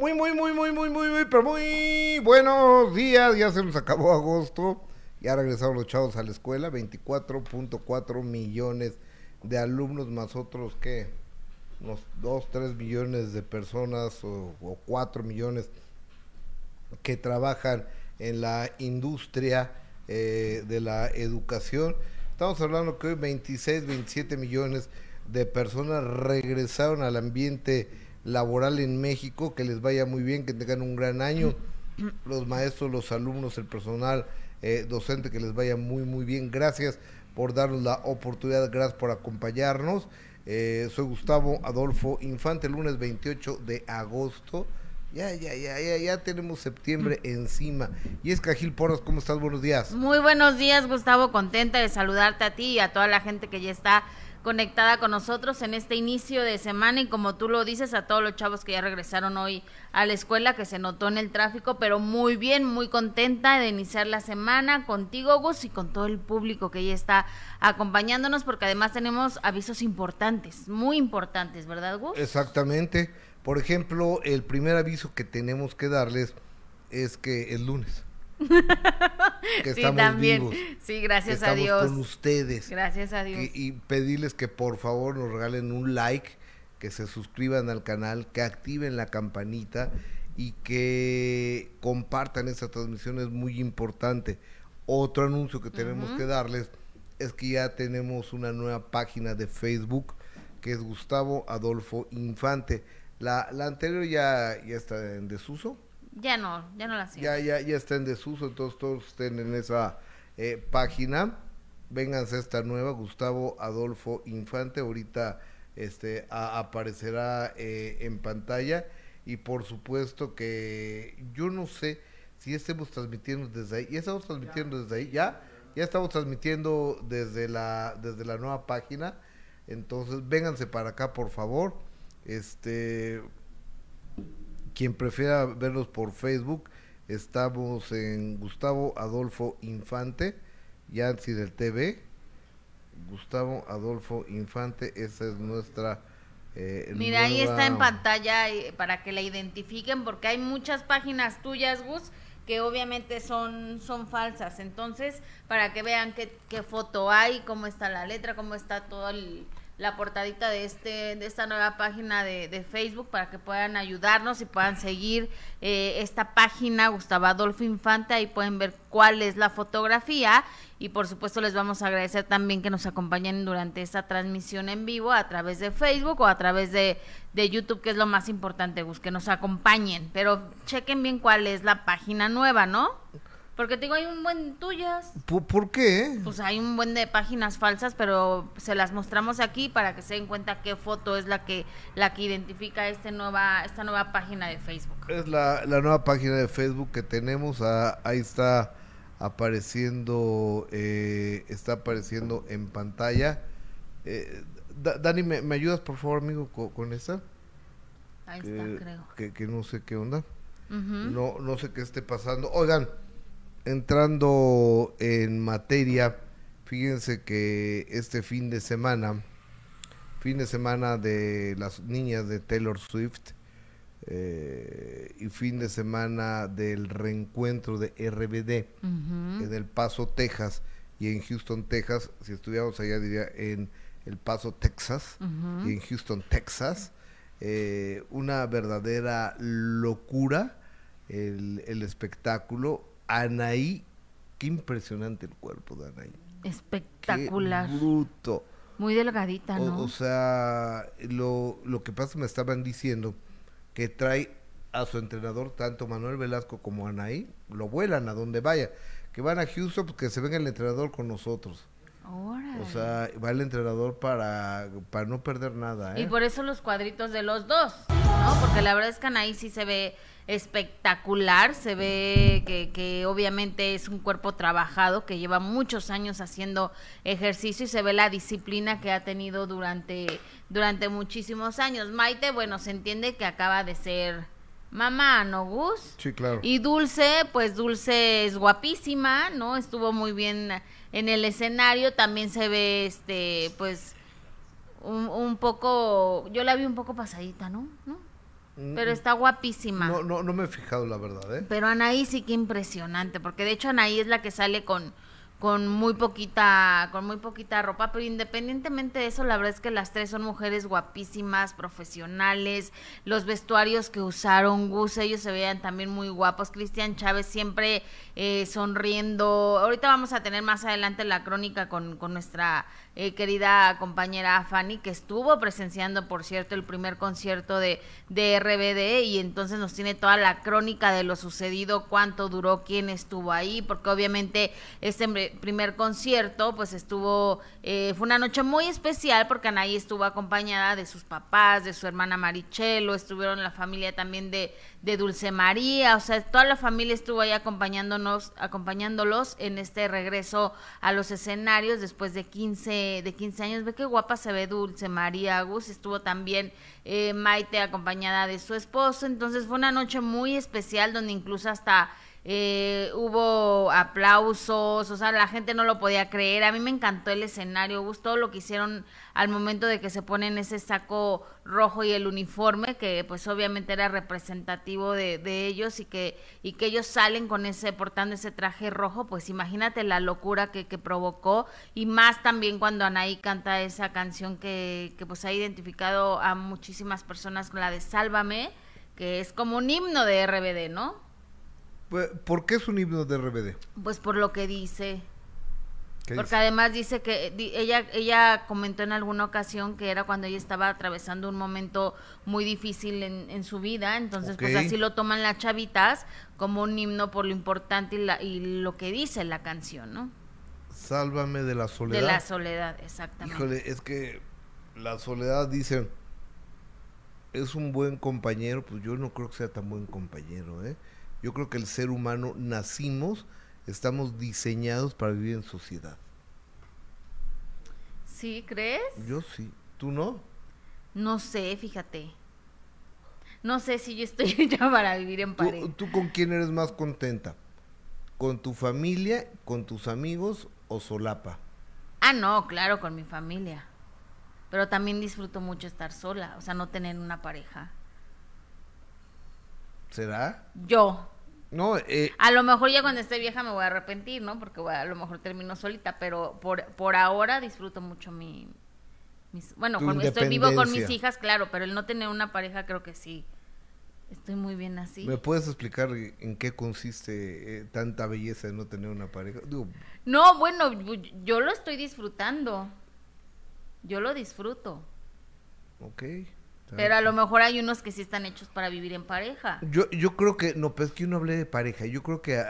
Muy, muy, muy, muy, muy, muy, muy, pero muy buenos días. Ya se nos acabó agosto. Ya regresaron los chavos a la escuela. 24.4 millones de alumnos más otros que unos 2, 3 millones de personas o, o 4 millones que trabajan en la industria eh, de la educación. Estamos hablando que hoy 26, 27 millones de personas regresaron al ambiente laboral en México, que les vaya muy bien, que tengan un gran año. Los maestros, los alumnos, el personal eh, docente, que les vaya muy, muy bien. Gracias por darnos la oportunidad, gracias por acompañarnos. Eh, soy Gustavo Adolfo Infante, lunes 28 de agosto. Ya, ya, ya, ya, ya tenemos septiembre encima. Y es Cajil Porras, ¿cómo estás? Buenos días. Muy buenos días, Gustavo. Contenta de saludarte a ti y a toda la gente que ya está conectada con nosotros en este inicio de semana y como tú lo dices a todos los chavos que ya regresaron hoy a la escuela que se notó en el tráfico, pero muy bien, muy contenta de iniciar la semana contigo Gus y con todo el público que ya está acompañándonos porque además tenemos avisos importantes, muy importantes, ¿verdad Gus? Exactamente. Por ejemplo, el primer aviso que tenemos que darles es que el lunes. que sí, también. Sí, gracias a Dios. con ustedes. Gracias a Dios. y pedirles que por favor nos regalen un like, que se suscriban al canal, que activen la campanita y que compartan esta transmisión es muy importante. Otro anuncio que tenemos que darles es que ya tenemos una nueva página de Facebook que es Gustavo Adolfo Infante. La, la anterior ya, ya está en desuso. Ya no, ya no la. Ya, ya, ya está en desuso, entonces todos estén en esa eh, página. Vénganse a esta nueva, Gustavo Adolfo Infante, ahorita este aparecerá eh, en pantalla. Y por supuesto que yo no sé si estemos transmitiendo desde ahí. ¿Ya estamos transmitiendo desde ahí? ¿Ya? Ya estamos transmitiendo desde la, desde la nueva página. Entonces, vénganse para acá, por favor. Este, quien prefiera verlos por Facebook, estamos en Gustavo Adolfo Infante, Yancy del TV. Gustavo Adolfo Infante, esa es nuestra... Eh, Mira, ahí está en pantalla eh, para que la identifiquen, porque hay muchas páginas tuyas, Gus, que obviamente son, son falsas. Entonces, para que vean qué, qué foto hay, cómo está la letra, cómo está todo el, la portadita de este de esta nueva página de, de Facebook para que puedan ayudarnos y puedan seguir eh, esta página Gustavo Adolfo Infante. Ahí pueden ver cuál es la fotografía. Y por supuesto les vamos a agradecer también que nos acompañen durante esta transmisión en vivo a través de Facebook o a través de, de YouTube que es lo más importante Gus que nos acompañen. Pero chequen bien cuál es la página nueva ¿no? Porque te digo, hay un buen tuyas. ¿Por, qué? Pues hay un buen de páginas falsas, pero se las mostramos aquí para que se den cuenta qué foto es la que la que identifica este nueva esta nueva página de Facebook. Es la, nueva página de Facebook que tenemos. Ah, ahí está apareciendo eh, está apareciendo en pantalla. Eh, Dani, ¿me, ayudas por favor, amigo, con, esa? Ahí está, creo. Que, no sé qué onda. No no sé qué esté pasando. Oigan entrando en materia, fíjense que este fin de semana, fin de semana de las niñas de Taylor Swift eh, y fin de semana del reencuentro de RBD en El Paso, Texas y en Houston, Texas, si estuviéramos allá diría en El Paso, Texas y en Houston, Texas, eh, una verdadera locura el, el espectáculo Anaí, qué impresionante el cuerpo de Anaí. Espectacular. bruto. Muy delgadita, ¿no? O, sea, lo, lo que pasa me estaban diciendo que trae a su entrenador, tanto Manuel Velasco como Anaí, lo vuelan a donde vaya. Que van a Houston, porque pues se venga el entrenador con nosotros. O sea, va el entrenador para, para no perder nada. ¿eh? Y por eso los cuadritos de los dos, ¿no? Porque la verdad es que Anaí sí se ve espectacular, se ve que, que, obviamente es un cuerpo trabajado, que lleva muchos años haciendo ejercicio y se ve la disciplina que ha tenido durante, durante muchísimos años. Maite, bueno, se entiende que acaba de ser mamá, ¿no, Gus? Sí, claro. Y Dulce, pues Dulce es guapísima, ¿no? Estuvo muy bien en el escenario, también se ve, este, pues, un, un poco, yo la vi un poco pasadita, ¿no? ¿No? Mm, pero está guapísima. No, no, no me he fijado, la verdad, ¿eh? Pero Anaí sí que impresionante, porque de hecho Anaí es la que sale con con muy poquita con muy poquita ropa, pero independientemente de eso, la verdad es que las tres son mujeres guapísimas, profesionales, los vestuarios que usaron Gus, ellos se veían también muy guapos, Cristian Chávez siempre eh, sonriendo, ahorita vamos a tener más adelante la crónica con, con nuestra eh, querida compañera Fanny, que estuvo presenciando, por cierto, el primer concierto de, de RBD y entonces nos tiene toda la crónica de lo sucedido, cuánto duró, quién estuvo ahí, porque obviamente este primer concierto pues estuvo, eh, fue una noche muy especial porque Anaí estuvo acompañada de sus papás, de su hermana Marichelo, estuvieron la familia también de, de Dulce María, o sea, toda la familia estuvo ahí acompañándonos, acompañándolos en este regreso a los escenarios después de 15, de 15 años. Ve qué guapa se ve Dulce María Gus, estuvo también eh, Maite acompañada de su esposo, entonces fue una noche muy especial donde incluso hasta eh, hubo aplausos, o sea, la gente no lo podía creer. A mí me encantó el escenario, gustó lo que hicieron al momento de que se ponen ese saco rojo y el uniforme, que pues obviamente era representativo de, de ellos y que, y que ellos salen con ese, portando ese traje rojo, pues imagínate la locura que, que provocó y más también cuando Anaí canta esa canción que, que pues ha identificado a muchísimas personas con la de Sálvame, que es como un himno de RBD, ¿no? ¿Por qué es un himno de RBD? Pues por lo que dice. Porque además dice que ella ella comentó en alguna ocasión que era cuando ella estaba atravesando un momento muy difícil en, su vida, entonces pues así lo toman las chavitas como un himno por lo importante y, la, y lo que dice la canción, ¿no? Sálvame de la soledad. De la soledad, exactamente. Híjole, es que la soledad dice es un buen compañero, pues yo no creo que sea tan buen compañero, ¿eh? Yo creo que el ser humano nacimos, estamos diseñados para vivir en sociedad. ¿Sí, crees? Yo sí. ¿Tú no? No sé, fíjate. No sé si yo estoy hecha para vivir en pareja. ¿Tú, ¿Tú, con quién eres más contenta? ¿Con tu familia, con tus amigos o solapa? Ah, no, claro, con mi familia. Pero también disfruto mucho estar sola, o sea, no tener una pareja. ¿Será? Yo. No, eh, a lo mejor ya cuando esté vieja me voy a arrepentir, ¿no? Porque a lo mejor termino solita, pero por, por ahora disfruto mucho mi... Mis, bueno, estoy vivo con mis hijas, claro, pero el no tener una pareja creo que sí. Estoy muy bien así. ¿Me puedes explicar en qué consiste eh, tanta belleza de no tener una pareja? no, bueno, yo lo estoy disfrutando. Yo lo disfruto. Ok. Pero a lo mejor hay unos que sí están hechos para vivir en pareja. Yo, yo creo que, no, pues que uno hable de pareja. Yo creo que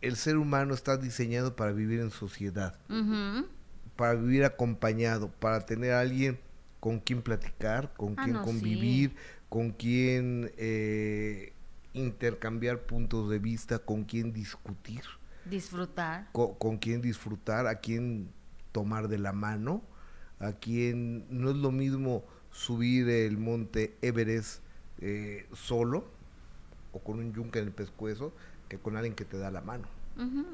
el ser humano está diseñado para vivir en sociedad. Para vivir acompañado, para tener a alguien con quien platicar, con ah, quien convivir, con quien eh, intercambiar puntos de vista, con quien discutir. Disfrutar. Con, con quien disfrutar, a quien tomar de la mano, a quien no es lo mismo subir el monte Everest eh, solo o con un yunque en el pescuezo que con alguien que te da la mano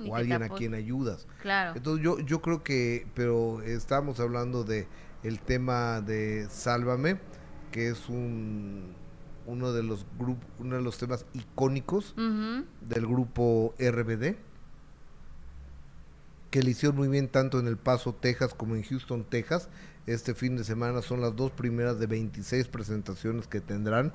o alguien a quien ayudas. Claro. Entonces yo yo creo que pero estamos hablando de el tema de Sálvame que es un uno de los grupos uno de los temas icónicos del grupo RBD que le hicieron muy bien tanto en El Paso, Texas como en Houston, Texas este fin de semana son las dos primeras de 26 presentaciones que tendrán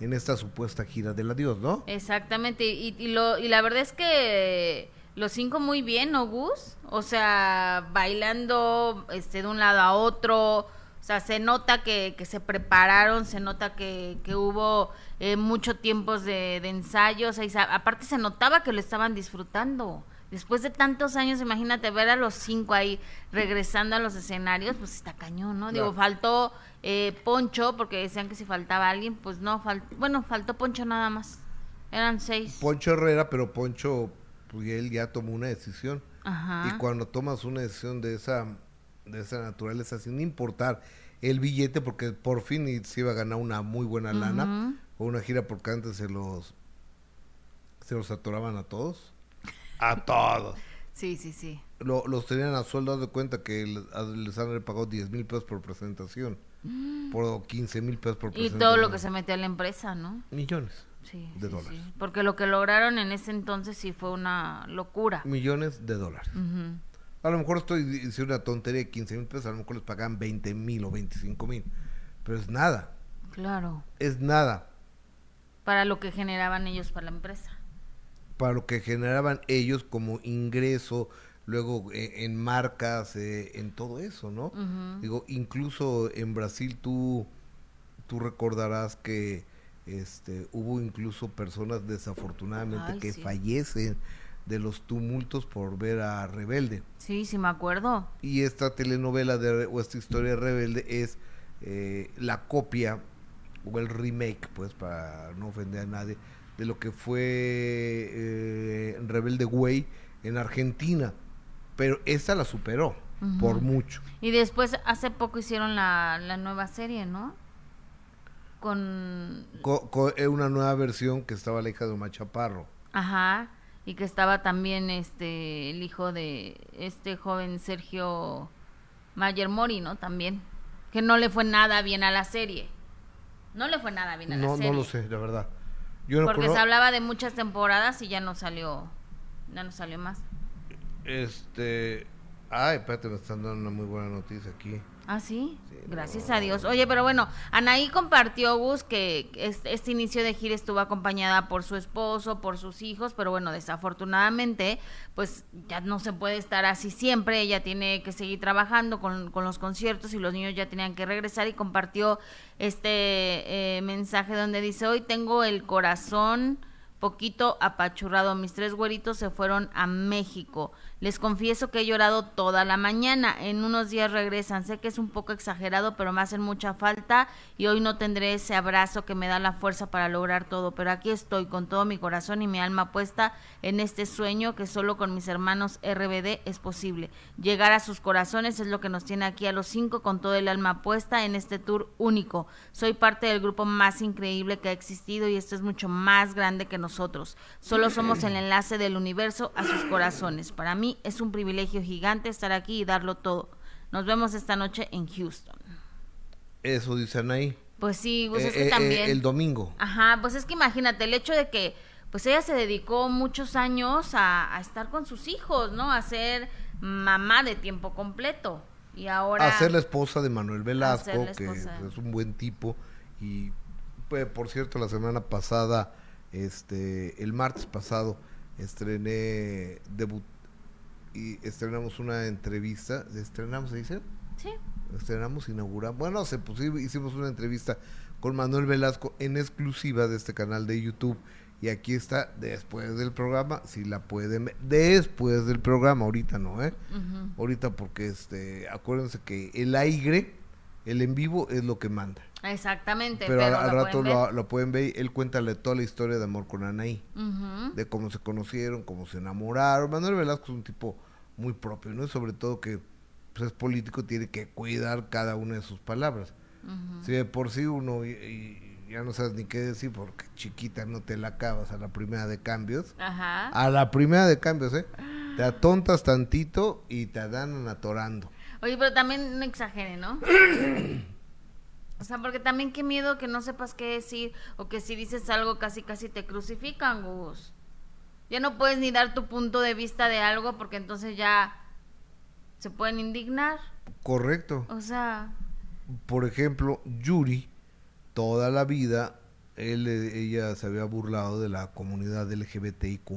en esta supuesta gira del adiós, ¿no? Exactamente, y, lo, y la verdad es que los cinco muy bien, ¿no, Gus? O sea, bailando este, de un lado a otro, o sea, se nota que, que se prepararon, se nota que, que hubo eh, mucho tiempos de, de ensayos, aparte se notaba que lo estaban disfrutando. Después de tantos años, imagínate ver a los cinco ahí regresando a los escenarios, pues está cañón, ¿no? Digo, faltó eh, Poncho, porque decían que si faltaba alguien, pues no, faltó, bueno, faltó Poncho nada más. Eran seis. Poncho Herrera, pero Poncho, pues él ya tomó una decisión. Ajá. Y cuando tomas una decisión de esa, de esa naturaleza, sin importar el billete, porque por fin se iba a ganar una muy buena lana, o una gira porque antes se los, se los atoraban a todos a todos. Sí, sí, sí. los tenían a sueldo, de cuenta que les, han pagado 10 mil pesos por presentación. Mm. Por 15 mil pesos por Y todo lo que se metió a la empresa, ¿no? Millones. de dólares. Porque lo que lograron en ese entonces sí fue una locura. Millones de dólares. A lo mejor estoy diciendo una tontería de 15 mil pesos, a lo mejor les pagan 20 mil o 25 mil. Pero es nada. Claro. Es nada. Para lo que generaban ellos para la empresa. Para lo que generaban ellos como ingreso, luego eh, en marcas, eh, en todo eso, ¿no? Digo, incluso en Brasil tú, tú recordarás que este, hubo incluso personas desafortunadamente que fallecen de los tumultos por ver a Rebelde. Sí, sí me acuerdo. Y esta telenovela de, o esta historia de Rebelde es eh, la copia o el remake, pues para no ofender a nadie, de lo que fue Rebelde Way en Argentina pero esta la superó por mucho. Y después hace poco hicieron la, la nueva serie, ¿no? Con... Con, eh, una nueva versión que estaba la hija de Omar Chaparro. Ajá, y que estaba también este el hijo de este joven Sergio Mayer Mori, ¿no? También, que no le fue nada bien a la serie. No le fue nada bien a la serie. No lo sé, la verdad. Porque se hablaba de muchas temporadas y ya no salió, ya no salió más. Este. Ay, espérate, me están dando una muy buena noticia aquí. Ah, sí. Gracias a Dios. Oye, pero bueno, Anaí compartió, Gus, que este, este, inicio de gira estuvo acompañada por su esposo, por sus hijos, pero bueno, desafortunadamente, pues ya no se puede estar así siempre. Ella tiene que seguir trabajando con, con los conciertos y los niños ya tenían que regresar y compartió este eh, mensaje donde dice: Hoy tengo el corazón poquito apachurrado. Mis tres güeritos se fueron a México. Les confieso que he llorado toda la mañana. En unos días regresan. Sé que es un poco exagerado, pero me hacen mucha falta y hoy no tendré ese abrazo que me da la fuerza para lograr todo. Pero aquí estoy con todo mi corazón y mi alma puesta en este sueño que solo con mis hermanos RBD es posible. Llegar a sus corazones es lo que nos tiene aquí a los cinco con todo el alma puesta en este tour único. Soy parte del grupo más increíble que ha existido y esto es mucho más grande que nosotros. Solo somos el enlace del universo a sus corazones. Para mí es un privilegio gigante estar aquí y darlo todo. Nos vemos esta noche en Houston. Eso dicen ahí. Pues sí, pues es que eh, eh, también. el domingo. Ajá, pues es que imagínate el hecho de que, pues ella se dedicó muchos años a, estar con sus hijos, ¿no? A ser mamá de tiempo completo. Y ahora. A ser la esposa de Manuel Velasco, que es un buen tipo. Y, pues, por cierto, la semana pasada, este, el martes pasado, estrené, debut, y estrenamos una entrevista. ¿Estrenamos, se dice? Sí. Estrenamos, inauguramos. Bueno, se, pues, hicimos una entrevista con Manuel Velasco en exclusiva de este canal de YouTube. Y aquí está después del programa, si la pueden ver, después del programa, ahorita no, ¿eh? Ahorita porque, este, acuérdense que el aire, el en vivo es lo que manda. Exactamente. Pero, al, rato lo, pueden ver. Él cuéntale toda la historia de amor con Anaí. De cómo se conocieron, cómo se enamoraron. Manuel Velasco es un tipo muy propio, ¿no? Sobre todo que pues, es político, tiene que cuidar cada una de sus palabras. Si de por sí uno y, ya no sabes ni qué decir porque chiquita no te la acabas a la primera de cambios. A la primera de cambios, ¿eh? Te atontas tantito y te dan atorando. Oye, pero también no exagere, ¿no? O sea, porque también qué miedo que no sepas qué decir o que si dices algo casi casi te crucifican, Gus. Ya no puedes ni dar tu punto de vista de algo porque entonces ya se pueden indignar. Correcto. O sea... Por ejemplo, Yuri, toda la vida, él, ella se había burlado de la comunidad LGBTIQ+.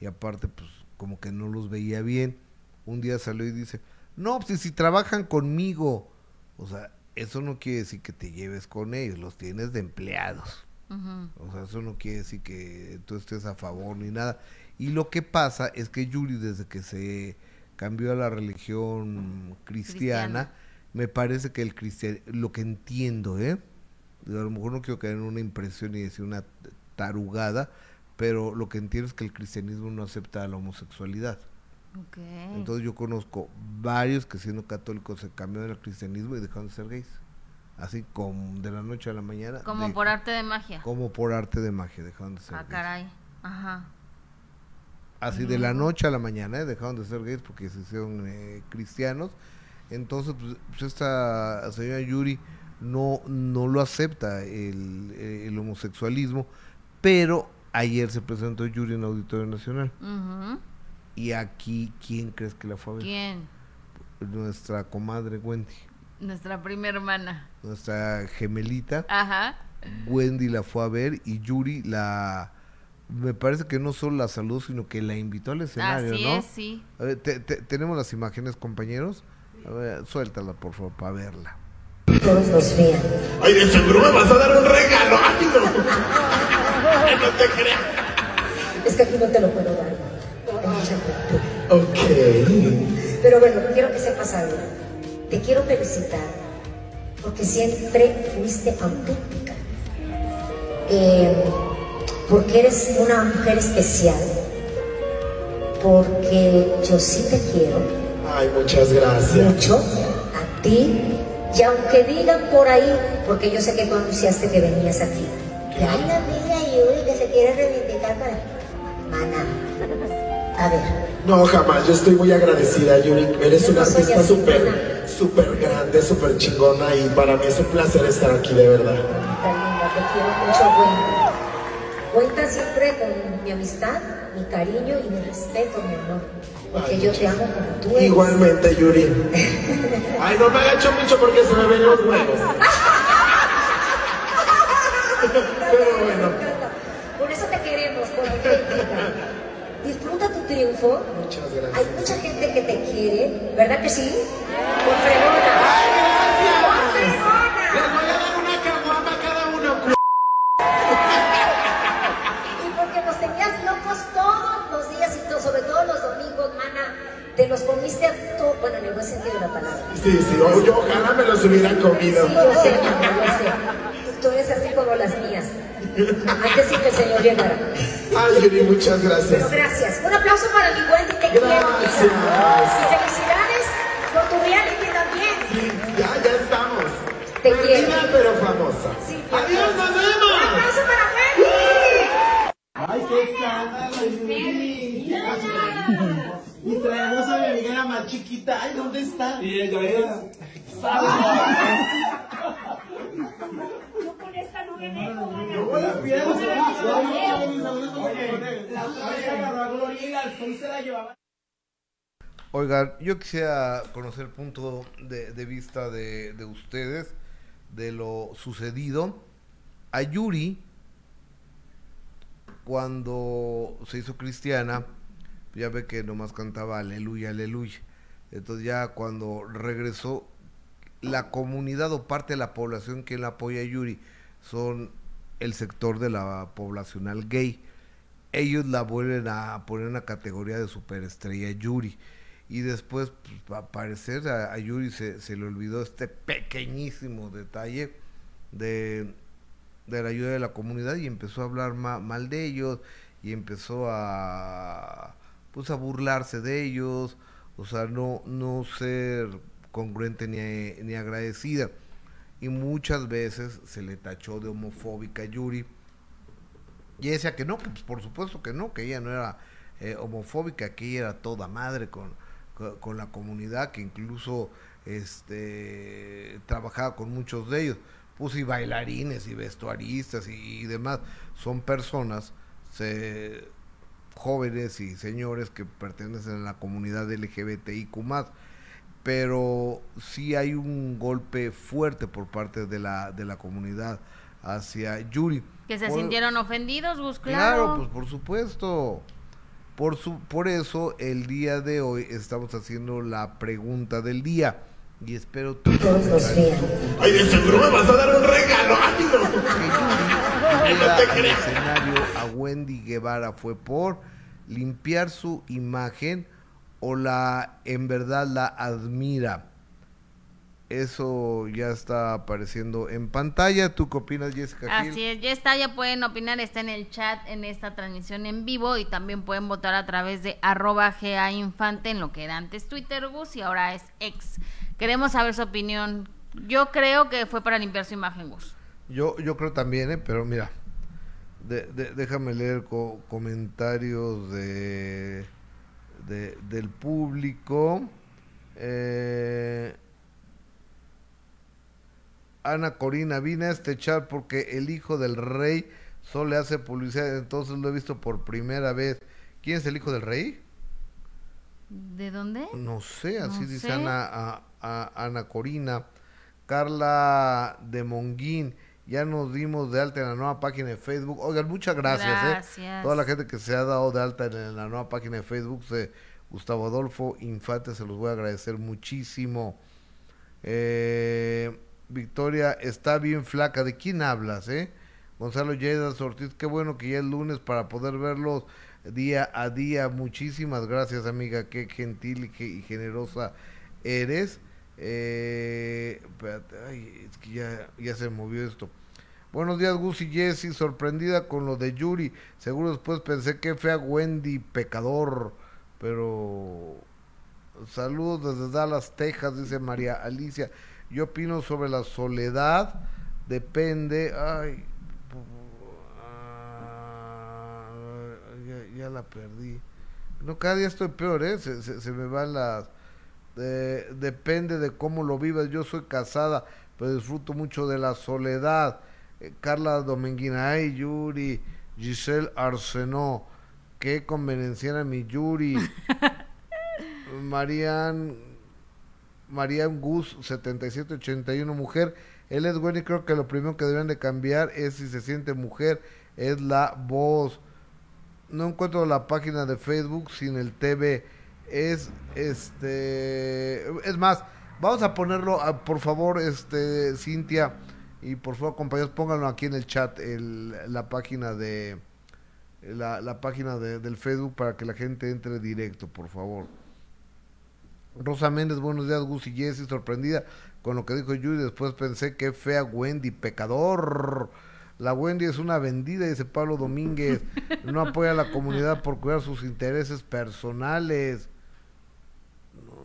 Y aparte, pues, como que no los veía bien. Un día salió y dice, no, pues si trabajan conmigo. O sea, eso no quiere decir que te lleves con ellos, los tienes de empleados. O sea, eso no quiere decir que tú estés a favor ni nada. Y lo que pasa es que Yuri, desde que se cambió a la religión cristiana, me parece que el cristiano, lo que entiendo, ¿eh? A lo mejor no quiero caer en una impresión y decir una tarugada, pero lo que entiendo es que el cristianismo no acepta la homosexualidad. Entonces yo conozco varios que siendo católicos se cambiaron al cristianismo y dejaron de ser gays. Así como de la noche a la mañana. Como por arte de magia. Como por arte de magia, dejaron de ser ah, caray. Ajá. Así de la noche a la mañana, ¿eh? dejaron de ser gays porque se hicieron eh, cristianos. Entonces, pues, pues, esta señora Yuri no, no lo acepta el, el homosexualismo, pero ayer se presentó Yuri en Auditorio Nacional. Y aquí, ¿quién crees que la fue a ver? ¿Quién? Nuestra comadre Wendy. Nuestra prima hermana. Nuestra gemelita. Ajá. Wendy la fue a ver y Yuri la me parece que no solo la saludó, sino que la invitó al escenario, Así ¿no? Es, sí. A ver, tenemos las imágenes, compañeros. A ver, suéltala, por favor, para verla. Todos nos vean. Ay, de seguro me vas a dar un regalo. Ay, no. no te creas. Es que aquí no te lo puedo dar. Mucha Ok. Pero bueno, quiero que sepas algo. Te quiero felicitar porque siempre fuiste auténtica. Eh, porque eres una mujer especial, porque yo sí te quiero. Ay, muchas gracias. Mucho, a ti, y aunque digan por ahí, porque yo sé que tú anunciaste que venías aquí, que hay una amiga Yuri que se quiere reivindicar para... Mana, a ver. No, jamás, yo estoy muy agradecida, Yuri. Eres una artista súper, súper grande, súper chingona y para mí es un placer estar aquí, de verdad. Linda, te quiero mucho, bueno. Cuenta siempre con mi amistad, mi cariño y mi respeto, mi amor. Porque yo te amo como tú eres. Igualmente, Yuri. Ay, no me agacho mucho porque se me ven los huevos. Pero bueno. Por eso te queremos, por auténtica. Disfruta tu triunfo. Muchas gracias. Hay mucha gente que te quiere, ¿verdad que sí? Por fregona. ¡Ay, gracias! ¡Por! Les voy a dar una caguama a cada uno. Y porque nos tenías locos todos los días y todo, sobre todo los domingos, mana. Te los comiste a todo, bueno, en el buen sentido de la palabra. Sí, sí, o yo ojalá me los hubieran comido. Sí, yo sé, yo sé. Tú eres así como las mías. Antes sí que el Señor llegara. Ay, Yuri, muchas Pero gracias. gracias. Un aplauso para mi Wendy, te quiero. Gracias. Y felicidades por tu reality también. Sí, ya, ya estamos. Te Perdida, quiero. pero famosa. Sí. Adiós, nos Un vemos. aplauso para Wendy. Ay, qué escándalo, Yuri. Y traemos a mi amiga la más chiquita. Ay, ¿dónde está? Y ella es. Yo con esta no me dejo, Oigan, yo quisiera conocer el punto de, de vista de, de ustedes de lo sucedido. A Yuri, cuando se hizo cristiana, ya ve que nomás cantaba aleluya, aleluya. Entonces ya cuando regresó, la comunidad o parte de la población que la apoya a Yuri son el sector de la poblacional gay. Ellos la vuelven a poner en una categoría de superestrella Yuri. Y después, pues, al parecer, a, a Yuri se, se le olvidó este pequeñísimo detalle de, de la ayuda de la comunidad y empezó a hablar ma- mal de ellos y empezó a pues a burlarse de ellos, o sea, no, no ser congruente ni, ni agradecida. Y muchas veces se le tachó de homofóbica a Yuri. Y decía que no, que pues, por supuesto que no, que ella no era eh, homofóbica, que ella era toda madre con, con, la comunidad, que incluso este trabajaba con muchos de ellos. Pues y bailarines y vestuaristas y, y demás. Son personas, se, jóvenes y señores que pertenecen a la comunidad LGBTIQ pero sí hay un golpe fuerte por parte de la, de la comunidad hacia Yuri. Que se Por- sintieron ofendidos, Gus, Claro, claro. pues por supuesto. Por, su, por eso el día de hoy estamos haciendo la pregunta del día. Y espero tu Todos nos vean. Ay, de seguro me vas a dar un regalo. Ay, no. que Yuri No te al creas. escenario a Wendy Guevara fue por limpiar su imagen o la en verdad la admira. Eso ya está apareciendo en pantalla. ¿Tú qué opinas, Jessica? Gil? Así es, ya está, ya pueden opinar, está en el chat en esta transmisión en vivo y también pueden votar a través de arroba GA Infante en lo que era antes Twitter Gus y ahora es ex. Queremos saber su opinión. Yo creo que fue para limpiar su imagen, Gus. Yo, yo creo también, ¿eh? pero mira, de- de- déjame leer co- comentarios de, del público. Eh, Ana Corina, vine a este chat porque el hijo del rey solo hace publicidad, entonces lo he visto por primera vez. ¿Quién es el hijo del rey? ¿De dónde? No sé, así no dice. Ana, Ana Corina. Carla de Monguín ya nos dimos de alta en la nueva página de Facebook. Oigan, muchas gracias, ¿eh? Gracias. Toda la gente que se ha dado de alta en la nueva página de Facebook, se- Gustavo Adolfo Infante, se los voy a agradecer muchísimo. Eh, Victoria está bien flaca. ¿De quién hablas, eh? Gonzalo Lledas Ortiz, qué bueno que ya es lunes para poder verlos día a día. Muchísimas gracias, amiga. Qué gentil y, qué- y generosa eres. Eh, ay, es que ya, ya se movió esto. Buenos días, Gus y Jessy. Sorprendida con lo de Yuri. Seguro después pensé que fea Wendy, pecador. Pero saludos desde Dallas, Texas, dice María Alicia. Yo opino sobre la soledad. Depende. Ay. ah, ya, ya la perdí. No, cada día estoy peor, ¿eh? Se, se- se me van las... eh, depende de cómo lo vivas. Yo soy casada, pero disfruto mucho de la soledad. Eh, Carla Dominguina, ay, Yuri. Giselle Arsenó, qué convenenciera mi Yuri. Marian, Marian Gus, 7781, mujer. Él es bueno y creo que lo primero que deben de cambiar es si se siente mujer, es la voz. No encuentro la página de Facebook sin el TV. Es este. Es más, vamos a ponerlo, ah, por favor, este, Cintia, y por favor, compañeros, pónganlo aquí en el chat, el, la página de. La, la página de- del Facebook para que la gente entre directo, por favor. Rosa Méndez, buenos días, Gus y Jessy, sorprendida con lo que dijo Yuri, después pensé que fea Wendy, pecador. La Wendy es una vendida, dice Pablo Domínguez. No apoya a la comunidad por cuidar sus intereses personales.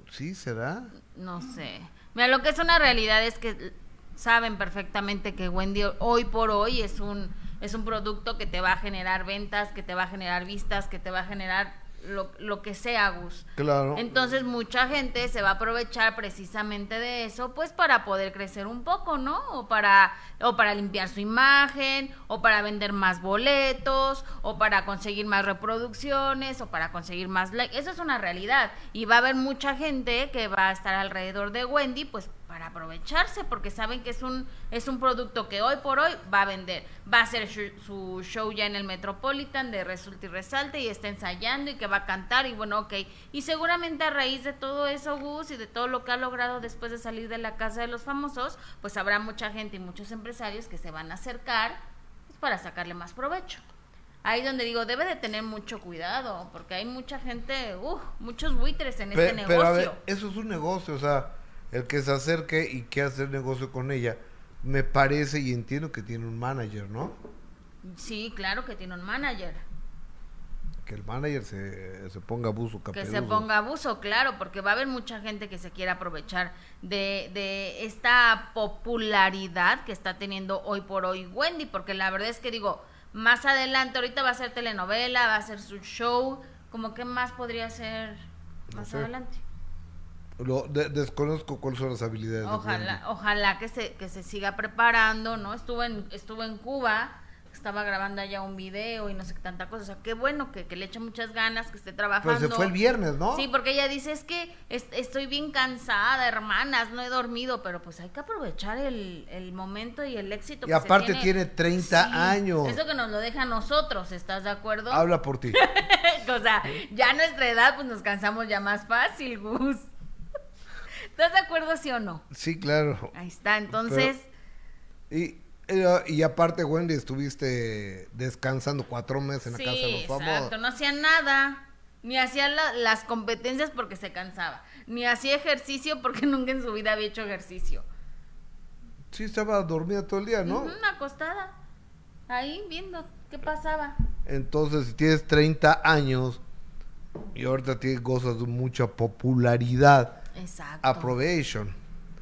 ¿Sí será? No sé. Mira, lo que es una realidad es que saben perfectamente que Wendy hoy por hoy es un es un producto que te va a generar ventas, que te va a generar vistas, que te va a generar lo, lo que sea, Gus. Claro. Entonces mucha gente se va a aprovechar precisamente de eso, pues para poder crecer un poco, ¿no? O para o para limpiar su imagen, o para vender más boletos, o para conseguir más reproducciones, o para conseguir más likes. Eso es una realidad y va a haber mucha gente que va a estar alrededor de Wendy, pues para aprovecharse, porque saben que es un es un producto que hoy por hoy va a vender. Va a hacer su, su show ya en el Metropolitan de Resulta y Resalte y está ensayando y que va a cantar y bueno, ok. Y seguramente a raíz de todo eso, Gus, y de todo lo que ha logrado después de salir de la casa de los famosos, pues habrá mucha gente y muchos empresarios que se van a acercar pues, para sacarle más provecho. Ahí donde digo, debe de tener mucho cuidado, porque hay mucha gente, uh, muchos buitres en Pe- este pero a negocio. ver, eso es un negocio, o sea, el que se acerque y quiera hacer negocio con ella, me parece y entiendo que tiene un manager, ¿no? Sí, claro que tiene un manager. Que el manager se, se ponga abuso Que caperuso. se ponga abuso, claro, porque va a haber mucha gente que se quiera aprovechar de, de esta popularidad que está teniendo hoy por hoy Wendy, porque la verdad es que digo, más adelante, ahorita va a ser telenovela, va a ser su show, como que más podría ser No más sé. adelante. Lo, de- desconozco cuáles son las habilidades. de Ojalá, ojalá que se, que se siga preparando, ¿no? Estuvo en, estuvo en Cuba, estaba grabando allá un video y no sé qué tanta cosa. O sea, qué bueno que, que le eche muchas ganas, que esté trabajando. Pero se fue el viernes, ¿no? Sí, porque ella dice, es que es- estoy bien cansada, hermanas, no he dormido, pero pues hay que aprovechar el, el momento y el éxito Y que se aparte tiene 30 Sí, años. Eso que nos lo deja a nosotros, ¿estás de acuerdo? Habla por ti. o sea, ya a nuestra edad pues nos cansamos ya más fácil, Gus. ¿Estás de acuerdo, sí o no? Sí, claro. Ahí está, entonces... Y, y aparte, Wendy, estuviste descansando cuatro meses en la sí, casa de los famosos. exacto, no hacía nada. Ni hacía la- las competencias porque se cansaba. Ni hacía ejercicio porque nunca en su vida había hecho ejercicio. Sí, estaba dormida todo el día, ¿no? Ujú, acostada. Ahí viendo qué pasaba. Entonces, si tienes 30 años y ahorita tienes gozas de mucha popularidad, Exacto. aprovechation.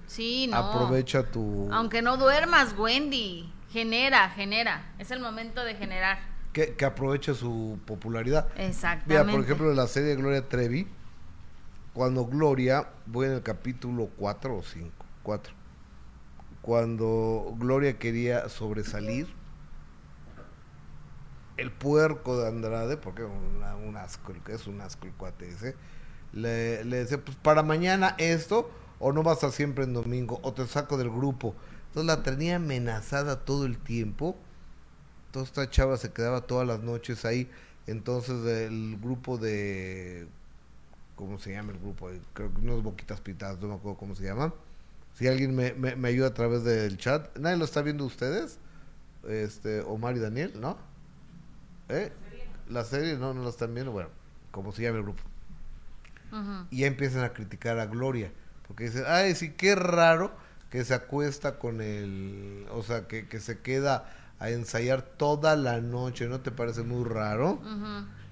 Sí, no. Aprovecha tu... Aunque no duermas, Wendy. Genera, genera. Es el momento de generar. Que, que aproveche su popularidad. Exactamente. Mira, por ejemplo, en la serie de Gloria Trevi, cuando Gloria, voy en el capítulo 4 o 5, 4. cuando Gloria quería sobresalir, el puerco de Andrade, porque una- un asco, es un asco el cuate ese, le, le decía, pues para mañana esto, o no vas a siempre en domingo, o te saco del grupo. Entonces la tenía amenazada todo el tiempo. Entonces esta chava se quedaba todas las noches ahí. Entonces el grupo de... ¿Cómo se llama el grupo? Creo que unos boquitas pintadas, no me acuerdo cómo se llama. Si alguien me, me, me ayuda a través del chat. ¿Nadie lo está viendo ustedes? Este, Omar y Daniel, ¿no? ¿Eh? La serie, no, no la están viendo. Bueno, como se llama el grupo. Y ya empiezan a criticar a Gloria. Porque dicen, ay, sí, qué raro que se acuesta con el... O sea, que, que se queda a ensayar toda la noche. ¿No te parece muy raro?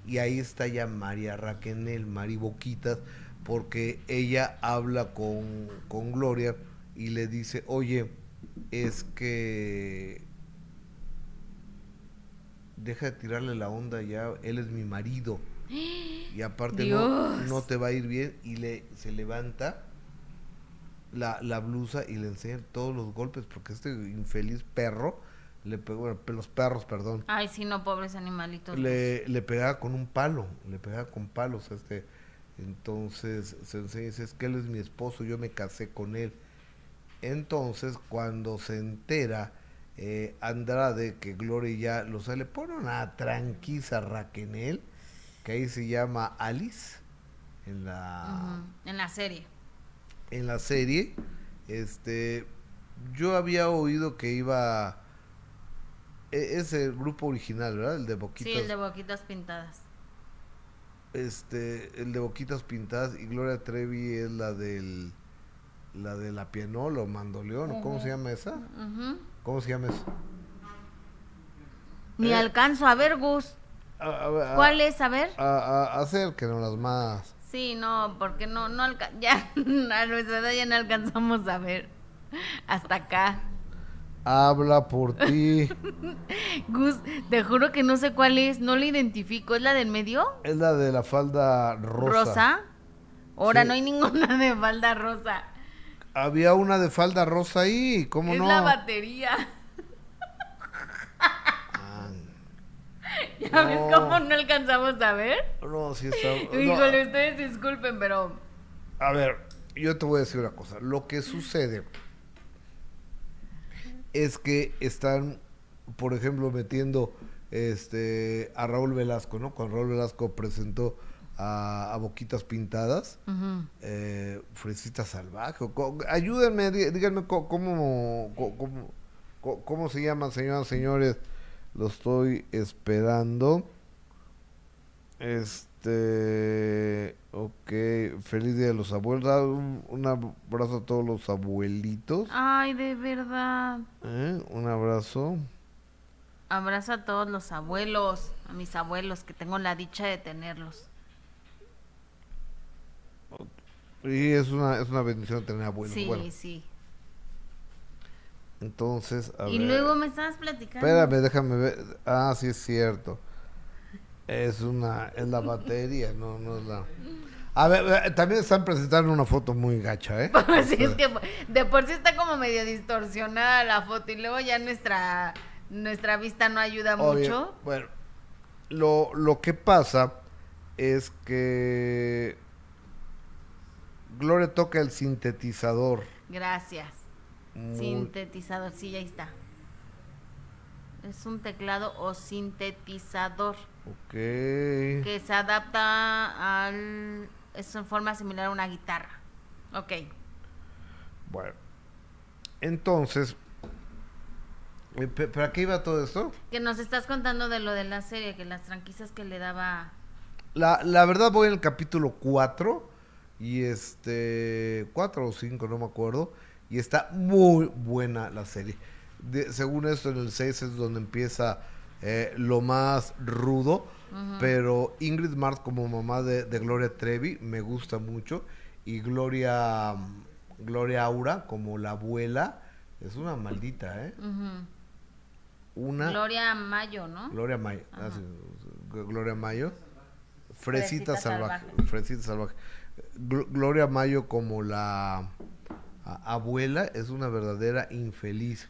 Y ahí está ya María Raquenel, Mari Boquitas, porque ella habla con, con Gloria y le dice, oye, es que deja de tirarle la onda ya, él es mi marido. Y aparte no, no te va a ir bien y le se levanta la, la blusa y le enseña todos los golpes porque este infeliz perro le pegó, bueno, los perros, perdón, Ay, sí, no, pobres animalitos. le, le pegaba con un palo, le pegaba con palos a este. Entonces se enseña, dice, es que él es mi esposo, yo me casé con él. Entonces cuando se entera eh, Andrade que Gloria ya lo sale, pone una tranquiza Raquenel, que ahí se llama Alice, en la. En la serie. en la serie. Este, yo había oído que iba... e- Es el grupo original, ¿verdad? El de Boquitas. Sí, el de boquitas pintadas. este el de boquitas pintadas y Gloria Trevi es la del la de la pianola o mandoleón ¿o cómo se llama esa cómo se llama esa Ni Eh. alcanzo a ver, Gus. A, a- a- ¿Cuál es? A ver. acérquenos las más Sí, no, porque no, no alca- ya a nuestra edad ya no alcanzamos a ver. Hasta acá. habla por ti Gus, te juro que no sé cuál es, no la identifico. ¿Es la del medio? es la de la falda rosa, ¿Rosa? Ahora Sí. no hay ninguna de falda rosa. había una de falda rosa ahí cómo es no la batería. Ah, ¿Ya ves No. cómo no alcanzamos a ver? no sí está no. Híjole, ustedes disculpen, pero... A ver, yo te voy a decir una cosa. Lo que sucede es que están, por ejemplo, metiendo este a Raúl Velasco, ¿no? Cuando Raúl Velasco presentó a, a Boquitas Pintadas, Ujú. eh, Fresita Salvaje. ayúdenme, dí- díganme cómo, cómo, co- cómo se llaman, señoras y señores. Lo estoy esperando. Este. Ok. Feliz Día de los Abuelos. Ah, Un, un abrazo a todos los abuelitos. Ay, de verdad. ¿eh? Un abrazo. Abrazo a todos los abuelos, a mis abuelos, que tengo la dicha de tenerlos. Y es una, es una bendición tener abuelos. sí, bueno, sí. Entonces. A Y ver. luego me estabas platicando. Espérame, déjame ver. Ah, sí es cierto. Es una, es la batería, no, no es la. A ver, eh, también están presentando una foto muy gacha, ¿eh? Pues sí, es que de por sí está como medio distorsionada la foto y luego ya nuestra nuestra vista no ayuda mucho. Bueno, lo, lo que pasa es que Gloria toca el sintetizador. Gracias. Muy- Sintetizador, sí, ahí está. Es un teclado o sintetizador Ok. que se adapta al es en forma similar a una guitarra. Ok. Bueno. Entonces, eh, ¿para qué iba todo esto? Que nos estás contando de lo de la serie, que las tranquisas que le daba La, la verdad voy en el capítulo 4 y este 4 o 5, no me acuerdo, y está muy buena la serie. De- según esto en el 6 es donde empieza eh, lo más rudo, pero Ingrid Mart como mamá de, de Gloria Trevi me gusta mucho y Gloria Gloria Aura como la abuela es una maldita, ¿eh? Una Gloria Mayo, ¿no? Gloria Mayo. ah, sí, Gloria Mayo. Fresita, Fresita salvaje. salvaje. Fresita salvaje. Gl- Gloria Mayo como la abuela es una verdadera infeliz.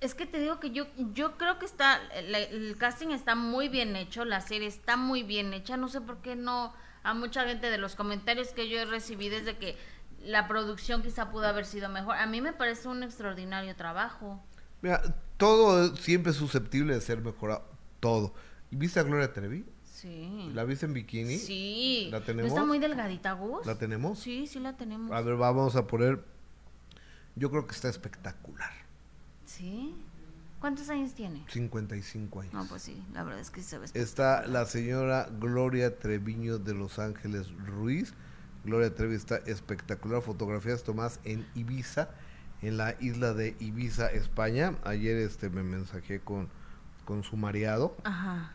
Es que te digo que yo, yo creo que está, el casting está muy bien hecho, la serie está muy bien hecha, no sé por qué no, a mucha gente de los comentarios que yo he recibido es de que la producción quizá pudo haber sido mejor. A mí me parece un extraordinario trabajo. Mira, todo siempre es susceptible de ser mejorado, todo. ¿Y viste a Gloria Trevi? Sí. ¿La viste en bikini? Sí. ¿La tenemos? está muy delgadita, Gus? ¿La tenemos? Sí, sí la tenemos. A ver, vamos a poner... Yo creo que está espectacular. ¿Sí? ¿Cuántos años tiene? 55 años. No, pues sí, la verdad es que se ve Está la señora Gloria Treviño de Los Ángeles Ruiz. Gloria Trevi está espectacular. Fotografías tomadas en Ibiza, en la isla de Ibiza, España. Ayer este me mensajé con, con su mareado. Ajá.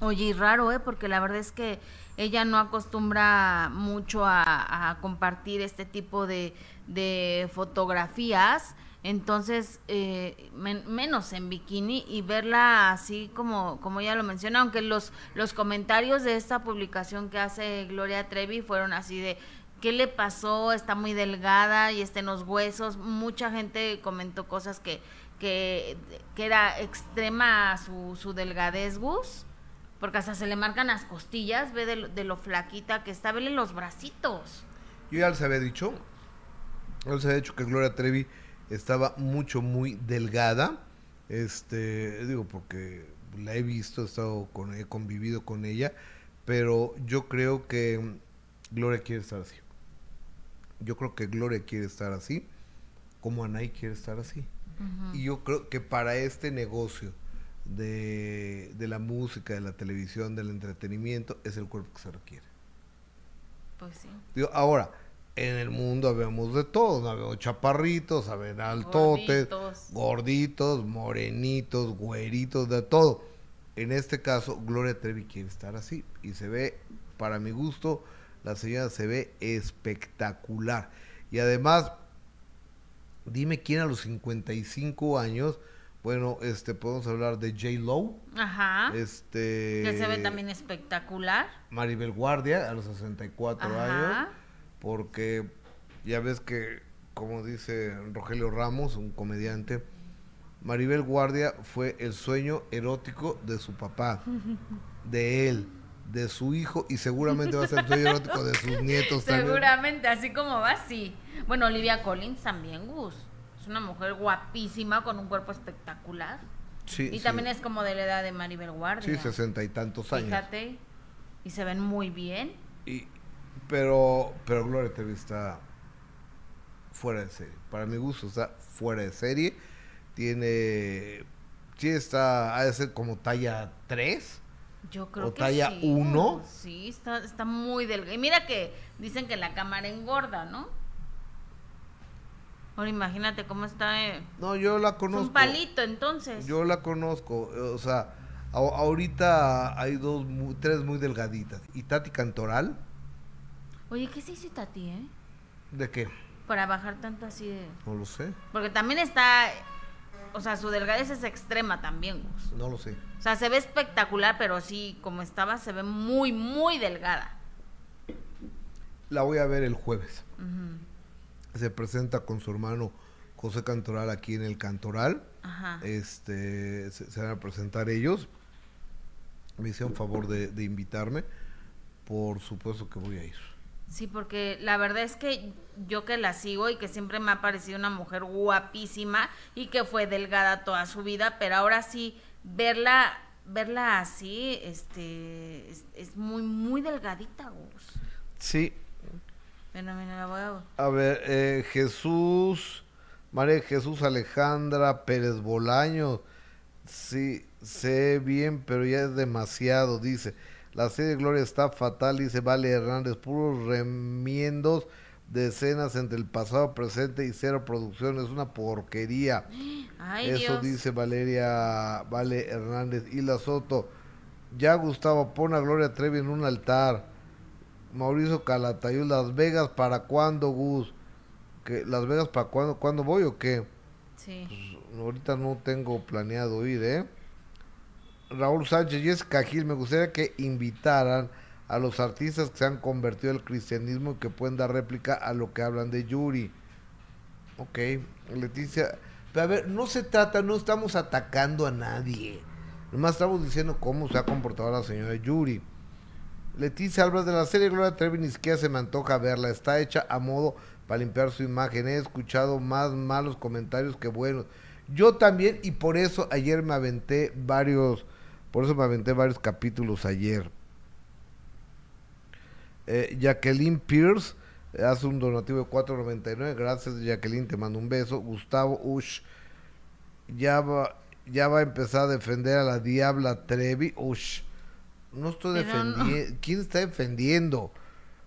Oye, y raro, ¿eh? Porque la verdad es que ella no acostumbra mucho a, compartir este tipo de, de fotografías. Entonces, eh, menos en bikini y verla así como, como ella lo menciona, aunque los, los comentarios de esta publicación que hace Gloria Trevi fueron así de, ¿qué le pasó? Está muy delgada y está en los huesos. Mucha gente comentó cosas que, que, que era extrema su, su delgadez, Gus porque hasta se le marcan las costillas, ve de, lo flaquita que está, vele los bracitos. Yo ya les había dicho, ya les había dicho que Gloria Trevi estaba mucho, muy delgada. Este, digo, porque la he visto, he estado con, he convivido con ella, pero yo creo que Gloria quiere estar así. Yo creo que Gloria quiere estar así, como Anaí quiere estar así. Y yo creo que para este negocio, de, la música, de la televisión, del entretenimiento, es el cuerpo que se requiere. Pues sí. ahora, en el mundo habemos de todos, habemos chaparritos, habemos altotes, gorditos. morenitos, güeritos, de todo. En este caso, Gloria Trevi quiere estar así y se ve, para mi gusto, la señora se ve espectacular. Y además, dime quién a los 55 años bueno, este, podemos hablar de J. Lowe. Ajá. Este. Que se ve también espectacular. Maribel Guardia, a los 64 años. Porque ya ves que, como dice Rogelio Ramos, un comediante, Maribel Guardia fue el sueño erótico de su papá, de él, de su hijo y seguramente va a ser el sueño erótico de sus nietos también. Seguramente, así como va, sí. Bueno, Olivia Collins también, Gus una mujer guapísima con un cuerpo espectacular. Sí, y también es como de la edad de Maribel Guardia. Sí, sesenta y tantos años. Fíjate. Y se ven muy bien. Y, pero, pero Gloria Trevi está fuera de serie. Para mi gusto está fuera de serie. Tiene. Sí, está. Ha de ser como talla 3. Yo creo o talla 1. Sí, está, está muy delgada. Y mira que dicen que la cámara engorda, ¿no? Ahora imagínate cómo está. Eh. No, yo la conozco. un palito, entonces. Yo la conozco. O sea, ahorita hay dos, tres muy delgaditas. ¿Y Tati Cantoral? Oye, ¿qué se hizo Tati, eh? ¿De qué? Para bajar tanto así de. No lo sé. Porque también está. O sea, su delgadez es extrema también, No lo sé. O sea, se ve espectacular, pero sí, como estaba, se ve muy, muy delgada. La voy a ver el jueves se presenta con su hermano José Cantoral aquí en el Cantoral. Este, se, van a presentar ellos. Me hicieron favor de, invitarme. Por supuesto que voy a ir. Sí, porque la verdad es que yo que la sigo y que siempre me ha parecido una mujer guapísima y que fue delgada toda su vida, pero ahora sí verla verla así, este, es, muy muy delgadita, Gus. Sí, a... ver, eh, Jesús, María Jesús Alejandra Pérez Bolaño. Sí, sé bien, pero ya es demasiado, dice. La serie Gloria está fatal, dice Vale Hernández. Puros remiendos de escenas entre el pasado, presente y cero producción. Es una porquería. Eso dice Valeria Vale Hernández. Y la Soto. Ya Gustavo, pone a Gloria Trevi en un altar. Mauricio Calatayud, Las Vegas, ¿para cuándo, Gus? ¿Que ¿Las Vegas para cuándo? ¿Cuándo voy o qué? Sí. Pues, ahorita no tengo planeado ir, ¿eh? Raúl Sánchez, Jessica Gil, me gustaría que invitaran a los artistas que se han convertido al cristianismo y que pueden dar réplica a lo que hablan de Yuri. Ok, Leticia. Pero a ver, no se trata, no estamos atacando a nadie. Nomás estamos diciendo cómo se ha comportado la señora Yuri. Leticia Álvarez de la serie Gloria Trevi ni se me antoja verla. Está hecha a modo para limpiar su imagen. He escuchado más malos comentarios que buenos. Yo también, y por eso ayer me aventé varios, por eso me aventé varios capítulos ayer. Eh, Jacqueline Pierce eh, hace un donativo de 4.99. Gracias, Jacqueline, te mando un beso. Gustavo Ush ya va, ya va a empezar a defender a la Diabla Trevi. Ush, no estoy defendiendo. ¿Quién está defendiendo?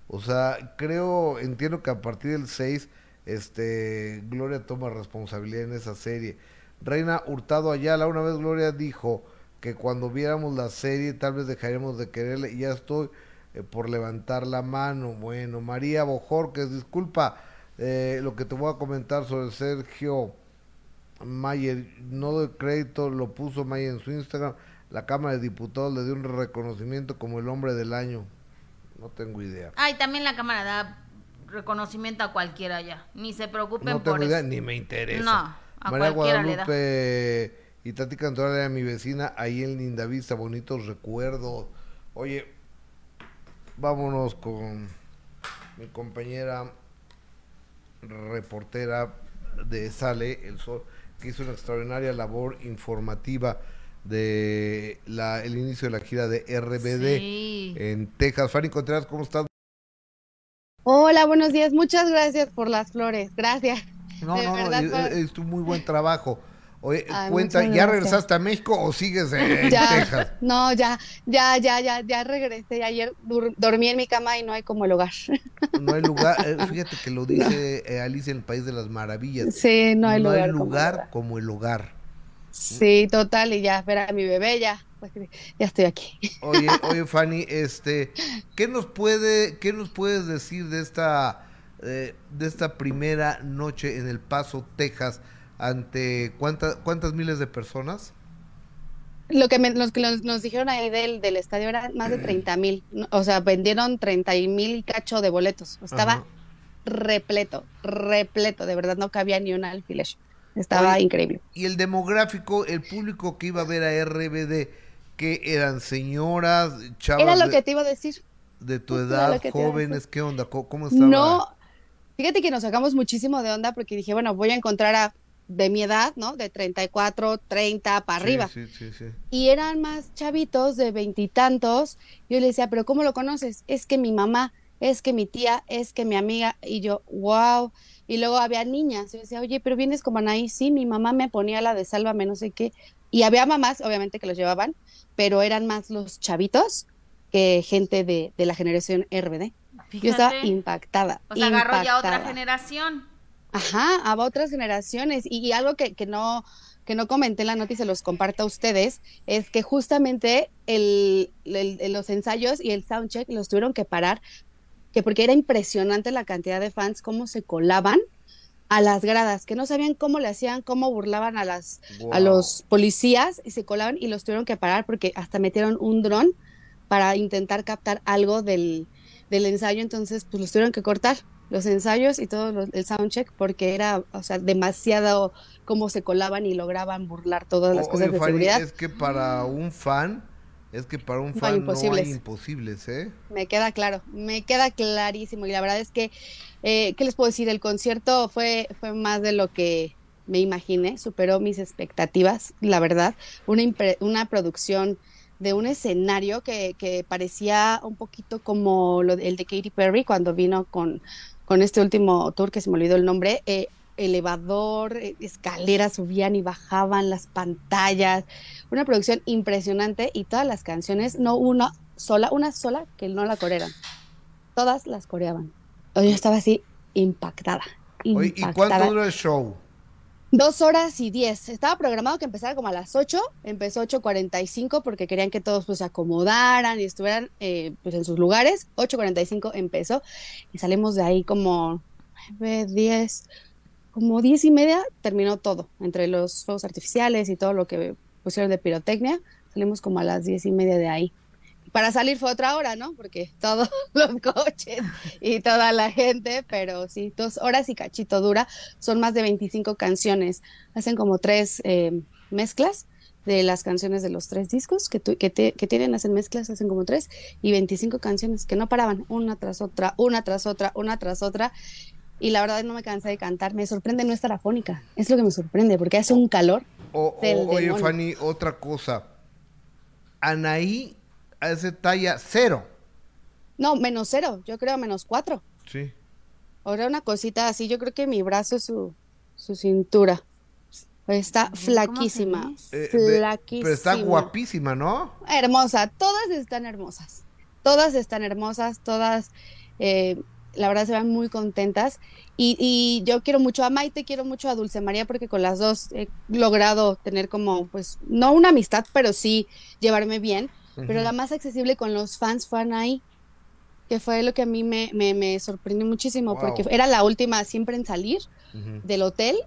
O sea, creo, entiendo que a partir del 6, este, Gloria toma responsabilidad en esa serie. Reina Hurtado Ayala, una vez Gloria dijo que cuando viéramos la serie tal vez dejaremos de quererle ya estoy eh, por levantar la mano. Bueno, María Bojorques, disculpa eh, lo que te voy a comentar sobre Sergio Mayer, no doy crédito, lo puso Mayer en su Instagram. La Cámara de Diputados le dio un reconocimiento como el hombre del año. No tengo idea. Ay, también la Cámara da reconocimiento a cualquiera ya. Ni se preocupen no tengo idea, ni me interesa. No, a María Guadalupe y Tati Cantora era mi vecina ahí en Lindavista, bonitos recuerdos. Oye, vámonos con mi compañera reportera de Sale, El Sol, que hizo una extraordinaria labor informativa de la, el inicio de la gira de RBD en Texas. Fanny Contreras, ¿cómo estás? Hola, buenos días. Muchas gracias por las flores. Gracias. No, no, no, es, un muy buen trabajo. Oye, cuenta, ¿ya regresaste a México o sigues en Texas? No, ya, ya, ya, ya, ya regresé. Ayer dormí en mi cama y no hay como el hogar. No hay lugar, eh, fíjate que lo dice eh, Alicia en el País de las Maravillas. Sí, no hay no lugar. hay lugar como, el hogar. Sí, total, y ya, espera a mi bebé, ya, pues, ya estoy aquí. Oye, oye, Fanny, este, ¿qué nos puede, qué nos puedes decir de esta, eh, de esta primera noche en El Paso, Texas? Ante cuántas cuántas miles de personas? Lo que, los que nos, dijeron ahí del, del estadio era más de 30 mil, o sea, vendieron 30 mil y cacho de boletos, estaba repleto, repleto, de verdad no cabía ni un alfiler, estaba increíble. Y el demográfico, el público que iba a ver a RBD, que eran señoras, chavas. Era lo que te iba a decir. De tu edad, jóvenes, ¿qué onda? ¿Cómo, estaba? No, fíjate que nos sacamos muchísimo de onda porque dije, bueno, voy a encontrar a de mi edad, ¿no? De 34, 30 para arriba. Sí, sí, sí. Y eran más chavitos de veintitantos. Yo le decía, pero ¿cómo lo conoces? Es que mi mamá, es que mi tía, es que mi amiga. Y yo, wow. Y luego había niñas. Yo decía, oye, pero vienes como Anaí. Sí, mi mamá me ponía la de Sálvame, no sé qué. Y había mamás, obviamente, que los llevaban, pero eran más los chavitos que gente de, de la generación RBD. Yo estaba impactada. O sea, agarró ya otra generación. Ajá, a otras generaciones. Y, algo que, que, no que no comenté en la nota y se los comparto a ustedes, es que justamente el, los ensayos y el soundcheck los tuvieron que parar, que porque era impresionante la cantidad de fans, cómo se colaban a las gradas, que no sabían cómo le hacían, cómo burlaban a las a los policías y se colaban y los tuvieron que parar porque hasta metieron un dron para intentar captar algo del, del ensayo, entonces pues los tuvieron que cortar los ensayos y todo el soundcheck porque era, o sea, demasiado cómo se colaban y lograban burlar todas las cosas de seguridad. Es que para un fan, es que para un fan no hay imposibles, ¿eh? Me queda claro, me queda clarísimo y la verdad es que, eh, ¿qué les puedo decir? El concierto fue, fue más de lo que me imaginé, superó mis expectativas, la verdad, una, una producción de un escenario que, que, parecía un poquito como lo, el de Katy Perry cuando vino con con este último tour que se me olvidó el nombre, eh, elevador, eh, escaleras subían y bajaban las pantallas, una producción impresionante y todas las canciones, no una sola, una sola que no la corearan, todas las coreaban. Yo estaba así impactada. impactada. ¿Y cuánto dura el show? Dos horas y diez. Estaba programado que empezara como a las ocho. Empezó ocho cuarenta y cinco porque querían que todos pues se acomodaran y estuvieran eh, pues en sus lugares. Ocho cuarenta y cinco empezó y salimos de ahí como nueve, diez, como diez y media terminó todo entre los fuegos artificiales y todo lo que pusieron de pirotecnia. Salimos como a las diez y media de ahí para salir fue otra hora, ¿no? Porque todos los coches y toda la gente, pero sí, dos horas y cachito dura, son más de 25 canciones. Hacen como tres eh, mezclas de las canciones de los tres discos que, que, que, tienen, hacen mezclas, hacen como tres, y 25 canciones que no paraban, una tras otra, una tras otra, una tras otra. Y la verdad no me cansé de cantar. Me sorprende no estar afónica. Es lo que me sorprende, porque hace un calor. oye, Fanny, otra cosa. Anaí hace talla cero. No, menos cero. Yo creo menos cuatro. Sí. Ahora una cosita así. Yo creo que mi brazo es su, su cintura. Está flaquísima. Eh, flaquísima. Pero está guapísima, ¿no? Hermosa. Todas están hermosas. Todas están hermosas. Todas, eh, la verdad, se van muy contentas. Y, yo quiero mucho a Maite, quiero mucho a Dulce María, porque con las dos he logrado tener como, pues, no una amistad, pero sí llevarme bien. Pero la más accesible con los fans fue Anaí, que fue lo que a mí me, me, sorprendió muchísimo, porque era la última siempre en salir del hotel.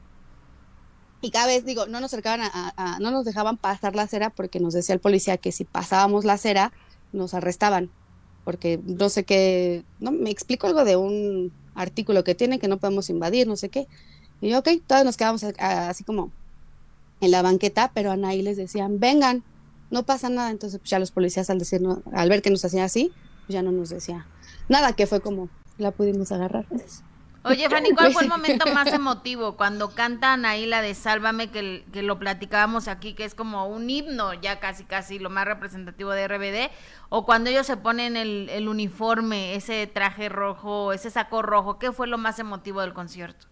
Y cada vez digo, no nos acercaban a, no nos dejaban pasar la acera porque nos decía el policía que si pasábamos la acera nos arrestaban, porque no sé qué, no me explico algo de un artículo que tiene que no podemos invadir, no sé qué. Y yo, ok, todos nos quedamos así como en la banqueta, pero a Anaí les decían, vengan, no pasa nada. Entonces, pues ya los policías al decirnos, al ver que nos hacía así, pues ya no nos decía nada, que fue como la pudimos agarrar. Oye, Fanny, ¿cuál fue el momento más emotivo? Cuando cantan ahí la de Sálvame, que, que, lo platicábamos aquí, que es como un himno, ya casi, casi lo más representativo de RBD, o cuando ellos se ponen el, el uniforme, ese traje rojo, ese saco rojo, ¿qué fue lo más emotivo del concierto?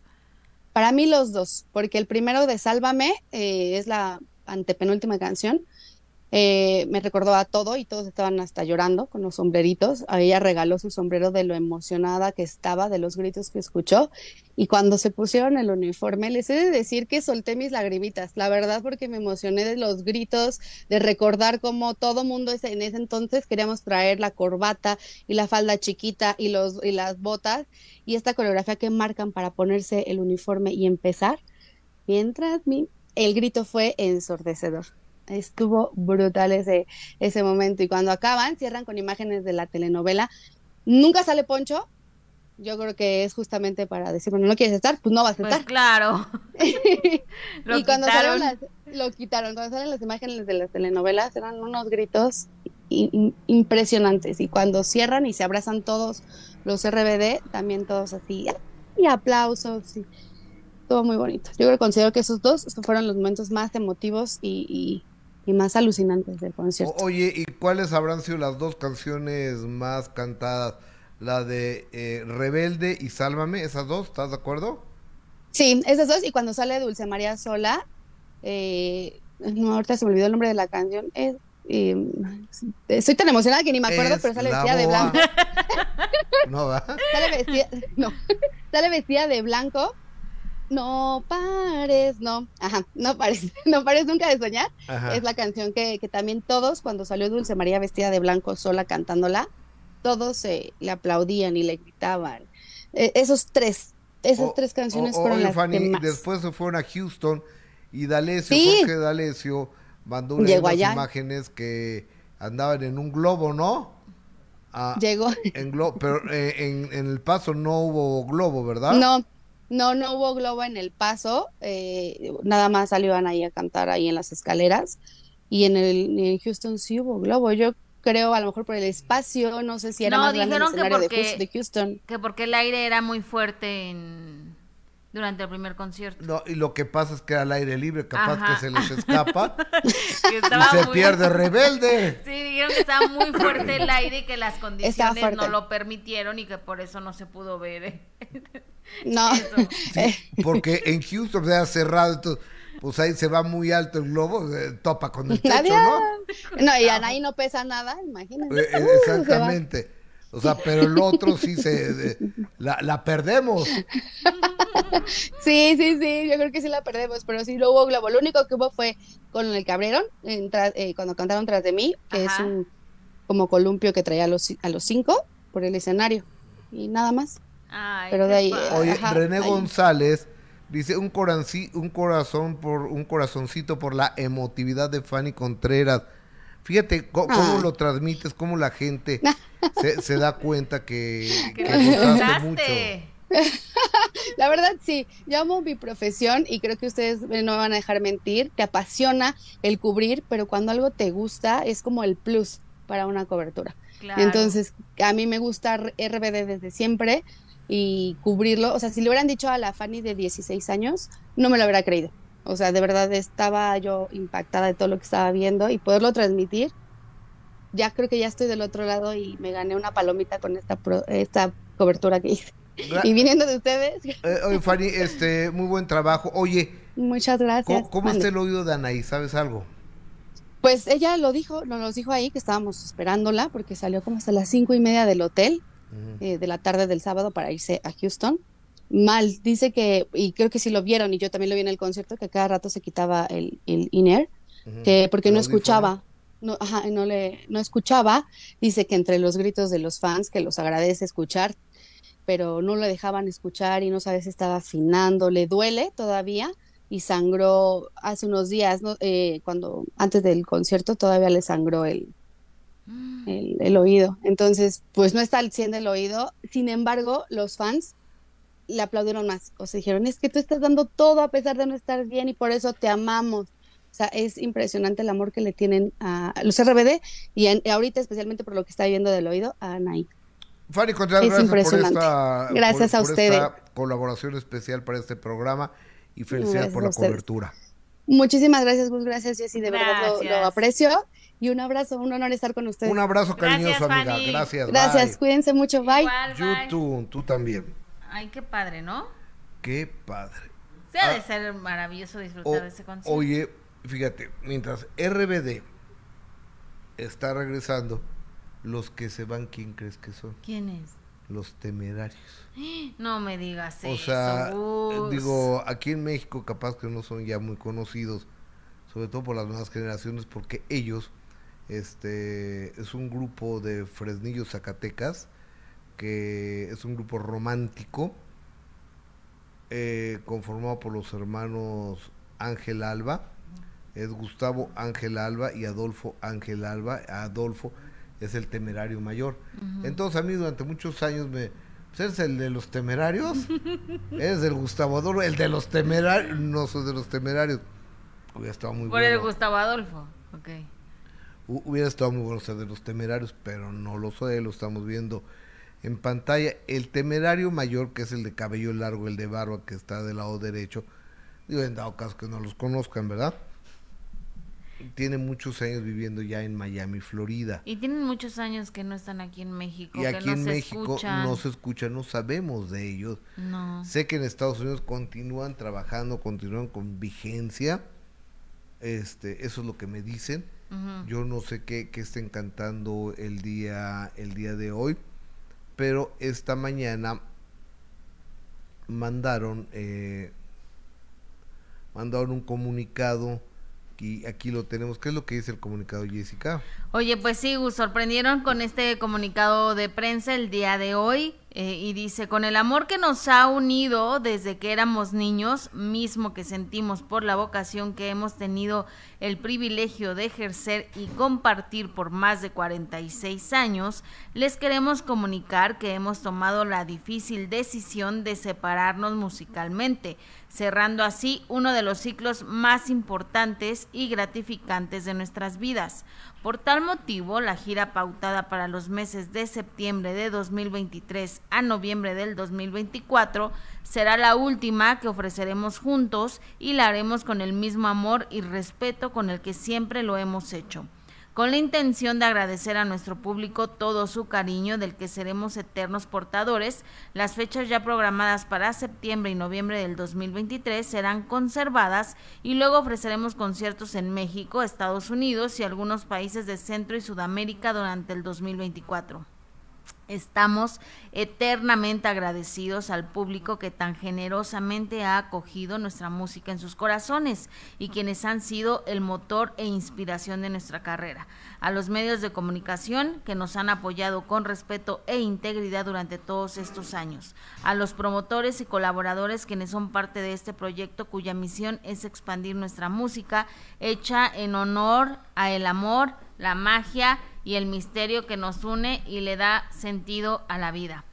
Para mí los dos, porque el primero de Sálvame eh, es la antepenúltima canción, eh, me recordó a todo y todos estaban hasta llorando con los sombreritos. A ella regaló su sombrero de lo emocionada que estaba, de los gritos que escuchó. Y cuando se pusieron el uniforme, les he de decir que solté mis lagrimitas, la verdad, porque me emocioné de los gritos, de recordar cómo todo mundo en ese entonces queríamos traer la corbata y la falda chiquita y, los, y las botas y esta coreografía que marcan para ponerse el uniforme y empezar. Mientras mi, el grito fue ensordecedor estuvo brutal ese, ese momento. Y cuando acaban, cierran con imágenes de la telenovela. Nunca sale Poncho. Yo creo que es justamente para decir, bueno, no quieres estar, pues no vas a pues estar. Pues claro. y cuando salen las, lo quitaron, cuando salen las imágenes de las telenovelas, eran unos gritos impresionantes. Y cuando cierran y se abrazan todos los RBD, también todos así, y aplausos. Y, todo muy bonito. Yo creo considero que esos dos fueron los momentos más emotivos y, y más alucinantes del concierto. oye, ¿y cuáles habrán sido las dos canciones más cantadas? La de eh, Rebelde y Sálvame, esas dos, ¿estás de acuerdo? Sí, esas dos, y cuando sale Dulce María sola, eh, no, ahorita se me olvidó el nombre de la canción, eh, estoy tan emocionada que ni me acuerdo, pero sale vestida de blanco. no, ¿va? Sale vestida, no, sale vestida de blanco no pares, no, ajá, no pares, no pares nunca de soñar. Es la canción que, que, también todos, cuando salió Dulce María vestida de blanco sola cantándola, todos le aplaudían y le gritaban. E, esos tres, esas tres canciones fueron las que más. Después se fueron a Houston y D'Alessio, sí. Jorge D'Alessio mandó unas imágenes que andaban en un globo, ¿no? Ah, Llegó. En globo, pero eh, en, en el paso no hubo globo, ¿verdad? No, no, no hubo globo en el paso, eh, nada más salían ahí a cantar ahí en las escaleras y en el en Houston sí hubo globo. Yo creo a lo mejor por el espacio, no sé si era más grande el escenario que porque, de, Houston. Que porque el aire era muy fuerte en durante el primer concierto. No, y lo que pasa es que al aire libre, capaz que se les escapa y se pierde rebelde. Sí, dijeron que estaba muy fuerte el aire y que las condiciones no lo permitieron y que por eso no se pudo ver. ¿eh? No. porque en Houston se ha cerrado, entonces, pues ahí se va muy alto el globo, eh, topa con el techo, ¿no? No, y ahí no pesa nada, imagínate. Eh, eh, exactamente. O sea, pero el otro sí se... la, la, perdemos. Sí, sí, sí, yo creo que sí la perdemos, pero sí no hubo globo. Lo único que hubo fue con el que abrieron, cuando cantaron tras de mí, que es un como columpio que traía a los, a los cinco por el escenario. Y nada más. Pero de ahí, Oye, René González dice un, un corazón por un corazoncito por la emotividad de Fanny Contreras. Fíjate cómo, Ah. lo transmites, cómo la gente se, se da cuenta que, Que que mucho. La verdad, sí, yo amo mi profesión y creo que ustedes no me van a dejar mentir. Te apasiona el cubrir, pero cuando algo te gusta es como el plus para una cobertura. Claro. Entonces, a mí me gusta RBD desde siempre y cubrirlo. O sea, si le hubieran dicho a la Fanny de 16 años, no me lo hubiera creído. O sea, de verdad estaba yo impactada de todo lo que estaba viendo y poderlo transmitir. Ya creo que ya estoy del otro lado y me gané una palomita con esta, pro- esta cobertura que hice. Gra- Y viniendo de ustedes, Eh, oye, Fanny, este, muy buen trabajo. Oye, muchas gracias. ¿cómo, cómo está el oído de Anaí? ¿Sabes algo? Pues ella lo dijo, nos lo dijo ahí que estábamos esperándola porque salió como hasta las cinco y media del hotel eh, de la tarde del sábado para irse a Houston. Mal, dice que, y creo que sí lo vieron, y yo también lo vi en el concierto, que cada rato se quitaba el, el in-ear, Ujú. que porque El no audífono. escuchaba, no, ajá, no le, no escuchaba, dice que entre los gritos de los fans, que los agradece escuchar, pero no le dejaban escuchar y no sabe si estaba afinando, le duele todavía y sangró hace unos días, ¿no? Eh, cuando antes del concierto todavía le sangró el, el, el oído. Entonces, pues no está al 100 del oído. Sin embargo, los fans le aplaudieron más. O sea, dijeron, es que tú estás dando todo a pesar de no estar bien y por eso te amamos. O sea, es impresionante el amor que le tienen a los RBD y en- ahorita especialmente por lo que está viviendo del oído a Anaí. Fanny Contreras, Es gracias por impresionante. esta, Gracias por- a por ustedes. esta colaboración especial para este programa y felicidades Gracias por la cobertura. Muchísimas gracias, Gus. Gracias, Jessy. De verdad lo, Gracias. lo aprecio. Y un abrazo, un honor estar con ustedes. Un abrazo Gracias, cariñoso, amiga. Fanny. Gracias. Gracias, bye. cuídense mucho. Bye. Igual, bye. YouTube, tú también. Ay, qué padre, ¿no? Qué padre. Se ha Ah. de ser maravilloso O- disfrutar de ese concierto. oye, fíjate, mientras RBD está regresando, los que se van, ¿quién crees que son? ¿Quién es? Los temerarios. No me digas O eso. sea, Gus. digo, aquí en México capaz que no son ya muy conocidos, sobre todo por las nuevas generaciones, porque ellos, este, es un grupo de Fresnillo, Zacatecas, que es un grupo romántico, eh, conformado por los hermanos Ángel Alba, es Gustavo Ángel Alba y Adolfo Ángel Alba. Adolfo es el temerario mayor. Entonces a mí durante muchos años me... Pues eres el de los temerarios. eres del Gustavo Adolfo, el de los temerarios. No soy de los temerarios. Hubiera estado muy Por el bueno. Gustavo Adolfo. Ok. Hu- Hubiera estado muy bueno ser de los temerarios, pero no lo soy, lo estamos viendo en pantalla. El temerario mayor, que es el de cabello largo, el de barba, que está del lado derecho, digo, en dado caso que no los conozcan, ¿verdad? Tiene muchos años viviendo ya en Miami, Florida. Y tienen muchos años que no están aquí en México. Y que aquí no en se México escuchan. no se escucha, no sabemos de ellos. No. Sé que en Estados Unidos continúan trabajando, continúan con vigencia. Este, eso es lo que me dicen. Yo no sé qué, qué estén cantando el día, el día de hoy, pero esta mañana mandaron, eh, mandaron un comunicado y aquí lo tenemos. ¿Qué es lo que dice el comunicado, Jessica? Oye, pues sí, sorprendieron con este comunicado de prensa el día de hoy eh, y dice, con el amor que nos ha unido desde que éramos niños, mismo que sentimos por la vocación que hemos tenido el privilegio de ejercer y compartir por más de 46 años, les queremos comunicar que hemos tomado la difícil decisión de separarnos musicalmente, cerrando así uno de los ciclos más importantes y gratificantes de nuestras vidas. Por tal motivo, la gira pautada para los meses de septiembre de 2023 a noviembre del 2024 será la última que ofreceremos juntos y la haremos con el mismo amor y respeto con el que siempre lo hemos hecho con la intención de agradecer a nuestro público todo su cariño del que seremos eternos portadores, las fechas ya programadas para septiembre y noviembre del 2023 serán conservadas y luego ofreceremos conciertos en México, Estados Unidos y algunos países de Centro y Sudamérica durante el 2024. Estamos eternamente agradecidos al público que tan generosamente ha acogido nuestra música en sus corazones y quienes han sido el motor e inspiración de nuestra carrera. A los medios de comunicación que nos han apoyado con respeto e integridad durante todos estos años. A los promotores y colaboradores quienes son parte de este proyecto cuya misión es expandir nuestra música hecha en honor a el amor, la magia y el misterio que nos une y le da sentido a la vida.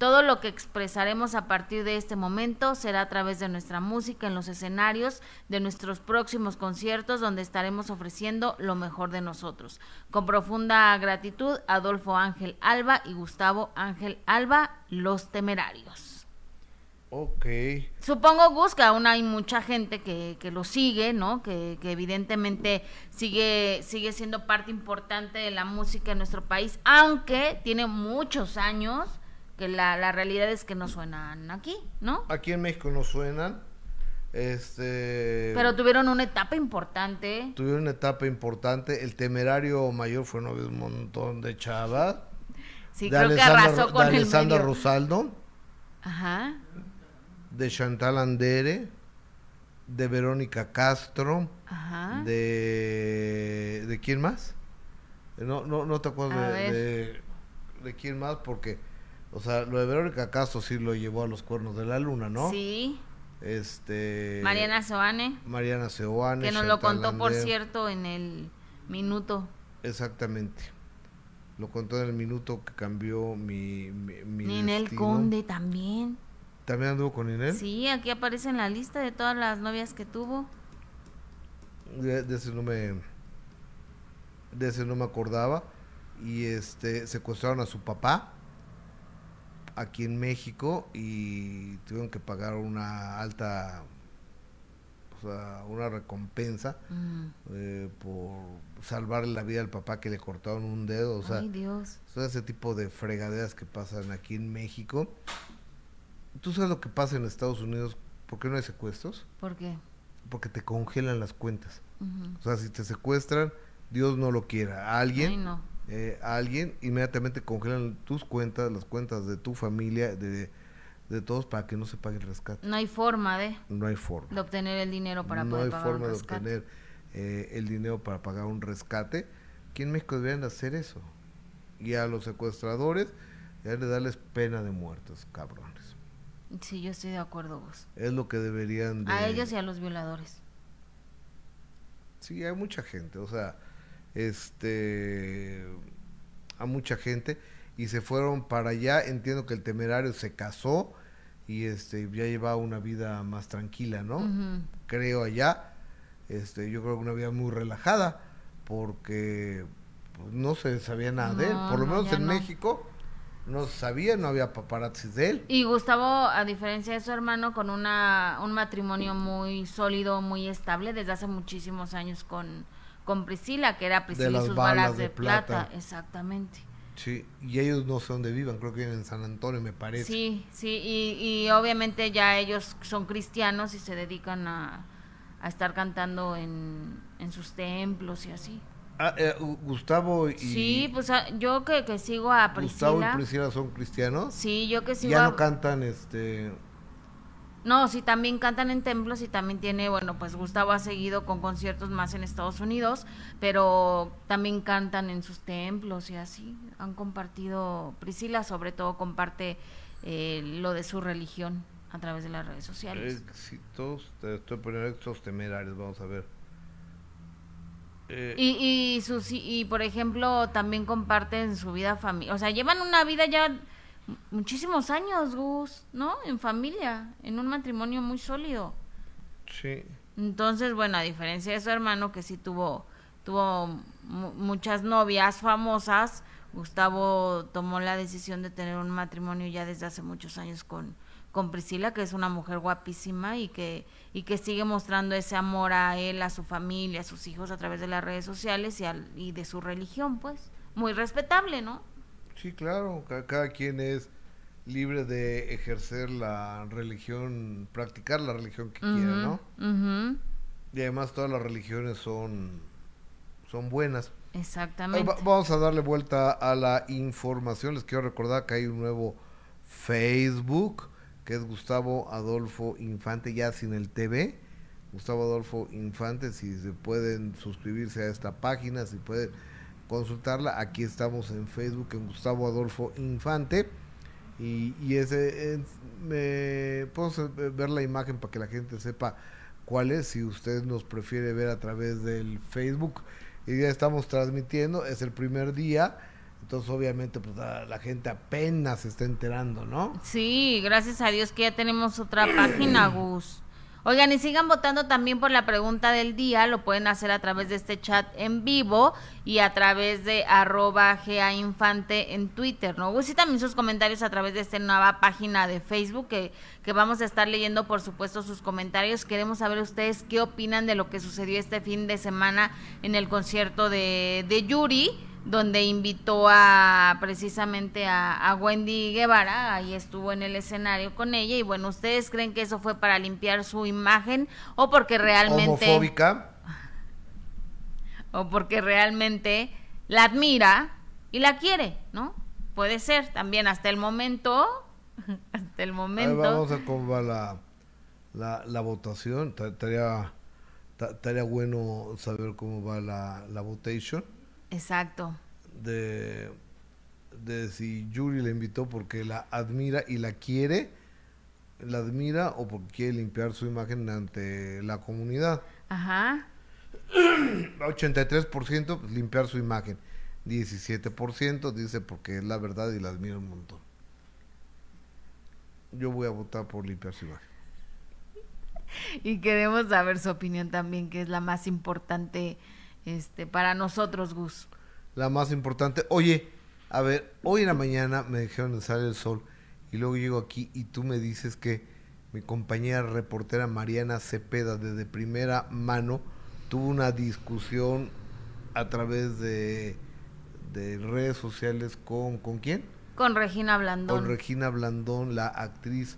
Todo lo que expresaremos a partir de este momento será a través de nuestra música en los escenarios de nuestros próximos conciertos donde estaremos ofreciendo lo mejor de nosotros. Con profunda gratitud, Adolfo Ángel Alba y Gustavo Ángel Alba, Los Temerarios. Ok. Supongo, Gus, que aún hay mucha gente que, que lo sigue, ¿no? Que, que, evidentemente sigue, sigue siendo parte importante de la música en nuestro país, aunque tiene muchos años que la, la realidad es que no suenan aquí, ¿no? Aquí en México no suenan. Este. Pero tuvieron una etapa importante. Tuvieron una etapa importante. El temerario mayor fue novio de un montón de chavas. Sí, creo que arrasó con de el Alessandra medio. Rosaldo, Ajá. De Chantal Andere, de Verónica Castro, Ajá. de. ¿De quién más? No, no, no te acuerdas de, de, de quién más, porque. O sea, lo de Verónica Castro sí lo llevó a los cuernos de la luna, ¿no? Sí. Este. Mariana Soane, Mariana Seoane. que nos lo contó, por cierto, en el minuto. Exactamente. Lo contó en el minuto que cambió mi. mi, mi Ninel destino. Conde también. ¿También anduvo con Ninel? Sí, aquí aparece en la lista de todas las novias que tuvo. De, de ese no me. De ese no me acordaba. Y este. Secuestraron a su papá. Aquí en México. Y tuvieron que pagar una alta. O sea, una recompensa. Mm. eh, por salvarle la vida al papá que le cortaron un dedo. O sea, Ay, Dios. Son ese tipo de fregaderas que pasan aquí en México. ¿Tú sabes lo que pasa en Estados Unidos? ¿Por qué no hay secuestros? ¿Por qué? Porque te congelan las cuentas. O sea, si te secuestran, Dios no lo quiera. A alguien, Ay, no. eh, a alguien inmediatamente congelan tus cuentas, las cuentas de tu familia, de, de todos, para que no se pague el rescate. No hay forma de, No hay forma. de obtener el dinero para no poder hay pagar forma un de rescate. obtener eh, el dinero para pagar un rescate. Aquí en México deberían de hacer eso. Y a los secuestradores, ya de darles pena de muertos, cabrones. Sí, yo estoy de acuerdo, vos. Es lo que deberían de... A ellos y a los violadores. Sí, hay mucha gente, o sea, este... A mucha gente. Y se fueron para allá. Entiendo que el temerario se casó y este ya llevaba una vida más tranquila, ¿no? Creo allá. Este, yo creo que una vida muy relajada porque pues, no se sabía nada de él. Por lo no, menos en no. México no se sabía, no había paparazzis de él. Y Gustavo, a diferencia de su hermano, con una, un matrimonio muy sólido, muy estable, desde hace muchísimos años con, con Priscila, que era Priscila y las sus balas balas de de, plata. plata. Exactamente. Sí, y ellos no sé dónde vivan, creo que viven en San Antonio, me parece. Sí, sí, y, y obviamente ya ellos son cristianos y se dedican a, a estar cantando en, en sus templos y así. Ah, eh, Gu- Gustavo y Sí, pues ah, yo que, que sigo a Gustavo y Priscila. Priscila son cristianos. Sí, yo que sigo ya a- no cantan este No, sí, también cantan en templos y también tiene, bueno, pues Gustavo ha seguido con conciertos más en Estados Unidos, pero también cantan en sus templos y así. Han compartido, Priscila sobre todo comparte eh, lo de su religión a través de las redes sociales. éxitos, te estoy poniendo éxitos temerarios, vamos a ver. Eh, Y, y, sus, y, por ejemplo, también comparten su vida familiar. O sea, llevan una vida ya muchísimos años, Gus, ¿no? En familia, en un matrimonio muy sólido. sí. Entonces, bueno, a diferencia de su hermano, que sí tuvo, tuvo mu- muchas novias famosas, Gustavo tomó la decisión de tener un matrimonio ya desde hace muchos años con, con Priscila, que es una mujer guapísima y que, y que sigue mostrando ese amor a él, a su familia, a sus hijos a través de las redes sociales y, al- y de su religión, pues. Muy respetable, ¿no? Sí, claro, ca- cada quien es libre de ejercer la religión, practicar la religión que quiera, ¿no? Ujú, Y además todas las religiones son, son buenas. Exactamente. va- vamos a darle vuelta a la información. Les quiero recordar que hay un nuevo Facebook, que es Gustavo Adolfo Infante, ya sin el TV. Gustavo Adolfo Infante, si se pueden suscribirse a esta página, si pueden consultarla, aquí estamos en Facebook en Gustavo Adolfo Infante. Y, y ese es, puedo ver la imagen para que la gente sepa cuál es, si usted nos prefiere ver a través del Facebook. y ya estamos transmitiendo, es el primer día. Entonces, obviamente, pues la, la, gente apenas se está enterando, ¿no? Sí, gracias a Dios que ya tenemos otra página, Gus. Oigan, y sigan votando también por la pregunta del día, lo pueden hacer a través de este chat en vivo y a través de arroba Infante en Twitter, ¿no? Y también sus comentarios a través de esta nueva página de Facebook que, que vamos a estar leyendo, por supuesto, sus comentarios. Queremos saber ustedes qué opinan de lo que sucedió este fin de semana en el concierto de, de Yuri donde invitó a precisamente a, Wendy Guevara, ahí estuvo en el escenario con ella y bueno, ¿ustedes creen que eso fue para limpiar su imagen o porque realmente homofóbica o porque realmente la admira y la quiere, ¿no? Puede ser también hasta el momento hasta el momento. vamos a cómo va la, la, la votación, estaría estaría bueno saber cómo va la, la votación Exacto. De, de si Yuri la invitó porque la admira y la quiere, la admira o porque quiere limpiar su imagen ante la comunidad. Ajá. 83% pues, limpiar su imagen. 17% dice porque es la verdad y la admira un montón. Yo voy a votar por limpiar su imagen. Y queremos saber su opinión también, que es la más importante este, para nosotros, Gus. La más importante. Oye, a ver, hoy en la mañana me dijeron de salir el sol y luego llego aquí y tú me dices que mi compañera reportera Mariana Cepeda desde primera mano tuvo una discusión a través de, de redes sociales con ¿con quién? Con Regina Blandón. Con Regina Blandón, la actriz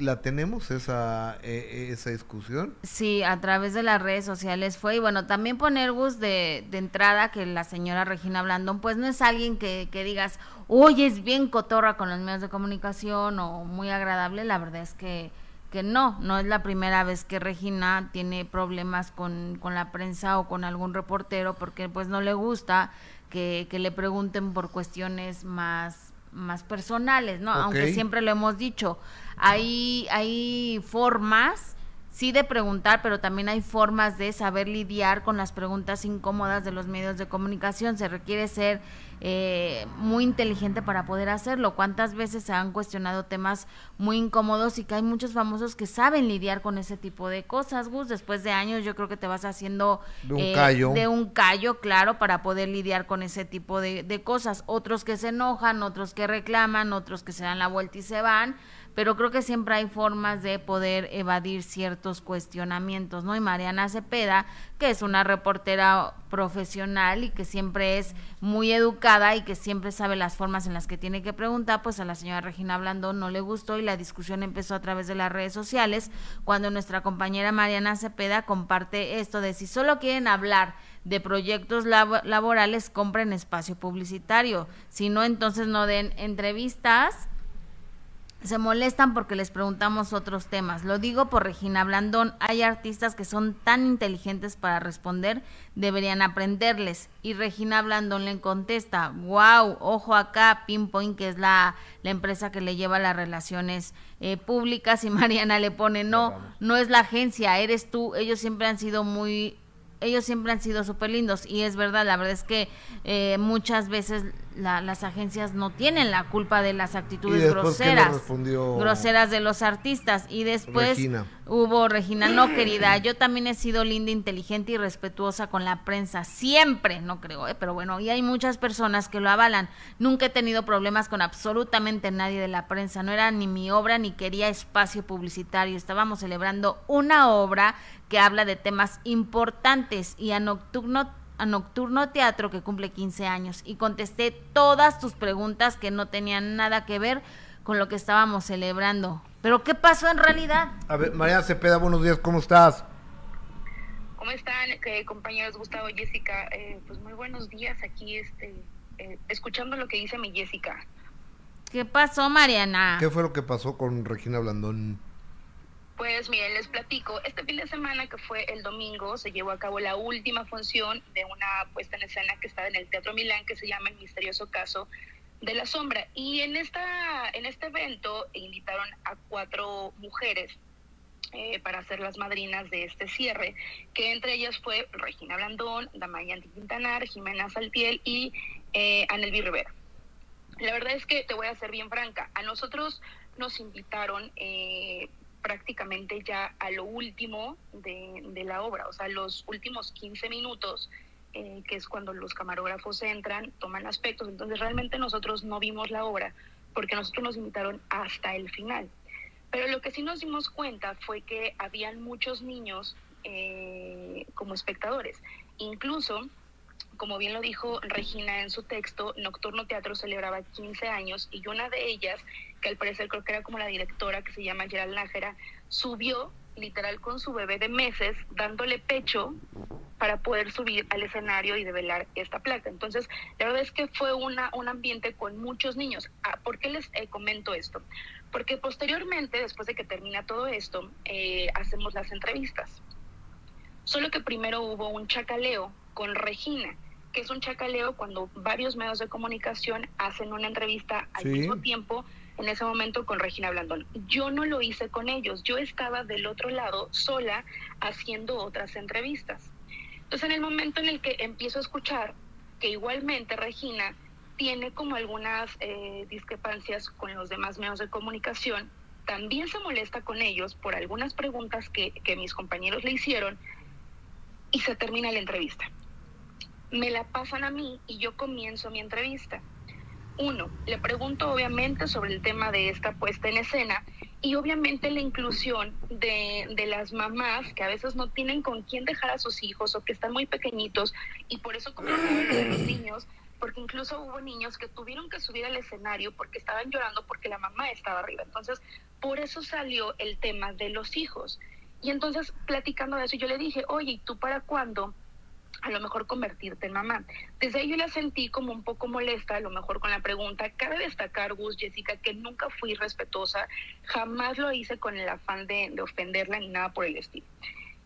¿La tenemos esa, e, esa discusión? Sí, a través de las redes sociales fue. Y bueno, también poner Gus de, de entrada que la señora Regina Blandón, pues no es alguien que, que digas, oye, es bien cotorra con los medios de comunicación o muy agradable. La verdad es que, que no, no es la primera vez que Regina tiene problemas con, con la prensa o con algún reportero porque pues no le gusta que, que le pregunten por cuestiones más más personales, ¿no? Aunque siempre lo hemos dicho, hay, hay formas, sí, de preguntar, pero también hay formas de saber lidiar con las preguntas incómodas de los medios de comunicación. Se requiere ser eh, muy inteligente para poder hacerlo. ¿Cuántas veces se han cuestionado temas muy incómodos y que hay muchos famosos que saben lidiar con ese tipo de cosas, Gus? Después de años yo creo que te vas haciendo de un, eh, callo. De un callo, claro, para poder lidiar con ese tipo de, de cosas. Otros que se enojan, otros que reclaman, otros que se dan la vuelta y se van pero creo que siempre hay formas de poder evadir ciertos cuestionamientos, ¿no? Y Mariana Cepeda, que es una reportera profesional y que siempre es muy educada y que siempre sabe las formas en las que tiene que preguntar, pues a la señora Regina Blandón no le gustó y la discusión empezó a través de las redes sociales cuando nuestra compañera Mariana Cepeda comparte esto de si solo quieren hablar de proyectos laborales, compren espacio publicitario, si no, entonces no den entrevistas se molestan porque les preguntamos otros temas. Lo digo por Regina Blandón. Hay artistas que son tan inteligentes para responder, deberían aprenderles. Y Regina Blandón le contesta, wow, ojo acá, Pinpoint, que es la, la empresa que le lleva las relaciones eh, públicas. Y Mariana le pone, no, no es la agencia, eres tú. Ellos siempre han sido muy ellos siempre han sido súper lindos y es verdad, la verdad es que eh, muchas veces las agencias no tienen la culpa de las actitudes groseras, groseras de los artistas. Y después hubo Regina, no querida, yo también he sido linda, inteligente y respetuosa con la prensa, siempre, no creo, eh, pero bueno, y hay muchas personas que lo avalan, nunca he tenido problemas con absolutamente nadie de la prensa, no era ni mi obra ni quería espacio publicitario, estábamos celebrando una obra que habla de temas importantes y a Nocturno, a Nocturno Teatro que cumple 15 años y contesté todas tus preguntas que no tenían nada que ver con lo que estábamos celebrando. Pero ¿qué pasó en realidad? A ver, María Cepeda, buenos días, ¿cómo estás? ¿Cómo están, eh, compañeros Gustavo, Jessica? Eh, pues muy buenos días aquí, este, eh, escuchando lo que dice mi Jessica. ¿Qué pasó, Mariana? ¿Qué fue lo que pasó con Regina Blandón? Pues miren, les platico. Este fin de semana, que fue el domingo, se llevó a cabo la última función de una puesta en escena que estaba en el Teatro Milán, que se llama El misterioso caso de la sombra. Y en, esta, en este evento invitaron a cuatro mujeres eh, para ser las madrinas de este cierre, que entre ellas fue Regina Blandón, Damayanti Quintanar, Jimena Saltiel y eh, Anelvi Rivera. La verdad es que te voy a ser bien franca, a nosotros nos invitaron eh, prácticamente ya a lo último de, de, la obra, o sea, los últimos 15 minutos, eh, que es cuando los camarógrafos entran, toman aspectos, entonces realmente nosotros no vimos la obra porque nosotros nos invitaron hasta el final. Pero lo que sí nos dimos cuenta fue que habían muchos niños eh, como espectadores. Incluso, como bien lo dijo Regina en su texto, Nocturno Teatro celebraba 15 años y una de ellas, que al parecer creo que era como la directora, que se llama Gerald Nájera, subió literal con su bebé de meses, dándole pecho para poder subir al escenario y develar esta placa. Entonces, la verdad es que fue una, un ambiente con muchos niños. Ah, ¿Por qué les eh, comento esto? Porque posteriormente, después de que termina todo esto, eh, hacemos las entrevistas. Solo que primero hubo un chacaleo con Regina, que es un chacaleo cuando varios medios de comunicación hacen una entrevista al Sí. mismo tiempo, en ese momento con Regina Blandón. Yo no lo hice con ellos, yo estaba del otro lado sola haciendo otras entrevistas. Entonces en el momento en el que empiezo a escuchar que igualmente Regina tiene como algunas eh, discrepancias con los demás medios de comunicación, también se molesta con ellos por algunas preguntas que, que mis compañeros le hicieron y se termina la entrevista. Me la pasan a mí y yo comienzo mi entrevista. Uno, le pregunto obviamente sobre el tema de esta puesta en escena y obviamente la inclusión de, de, las mamás que a veces no tienen con quién dejar a sus hijos o que están muy pequeñitos y por eso de los niños, porque incluso hubo niños que tuvieron que subir al escenario porque estaban llorando porque la mamá estaba arriba. Entonces, por eso salió el tema de los hijos. Y entonces, platicando de eso, yo le dije, oye, ¿y tú para cuándo? A lo mejor convertirte en mamá. Desde ahí yo la sentí como un poco molesta, a lo mejor con la pregunta. Cabe destacar, Gus, Jessica, que nunca fui respetuosa, jamás lo hice con el afán de, de ofenderla ni nada por el estilo.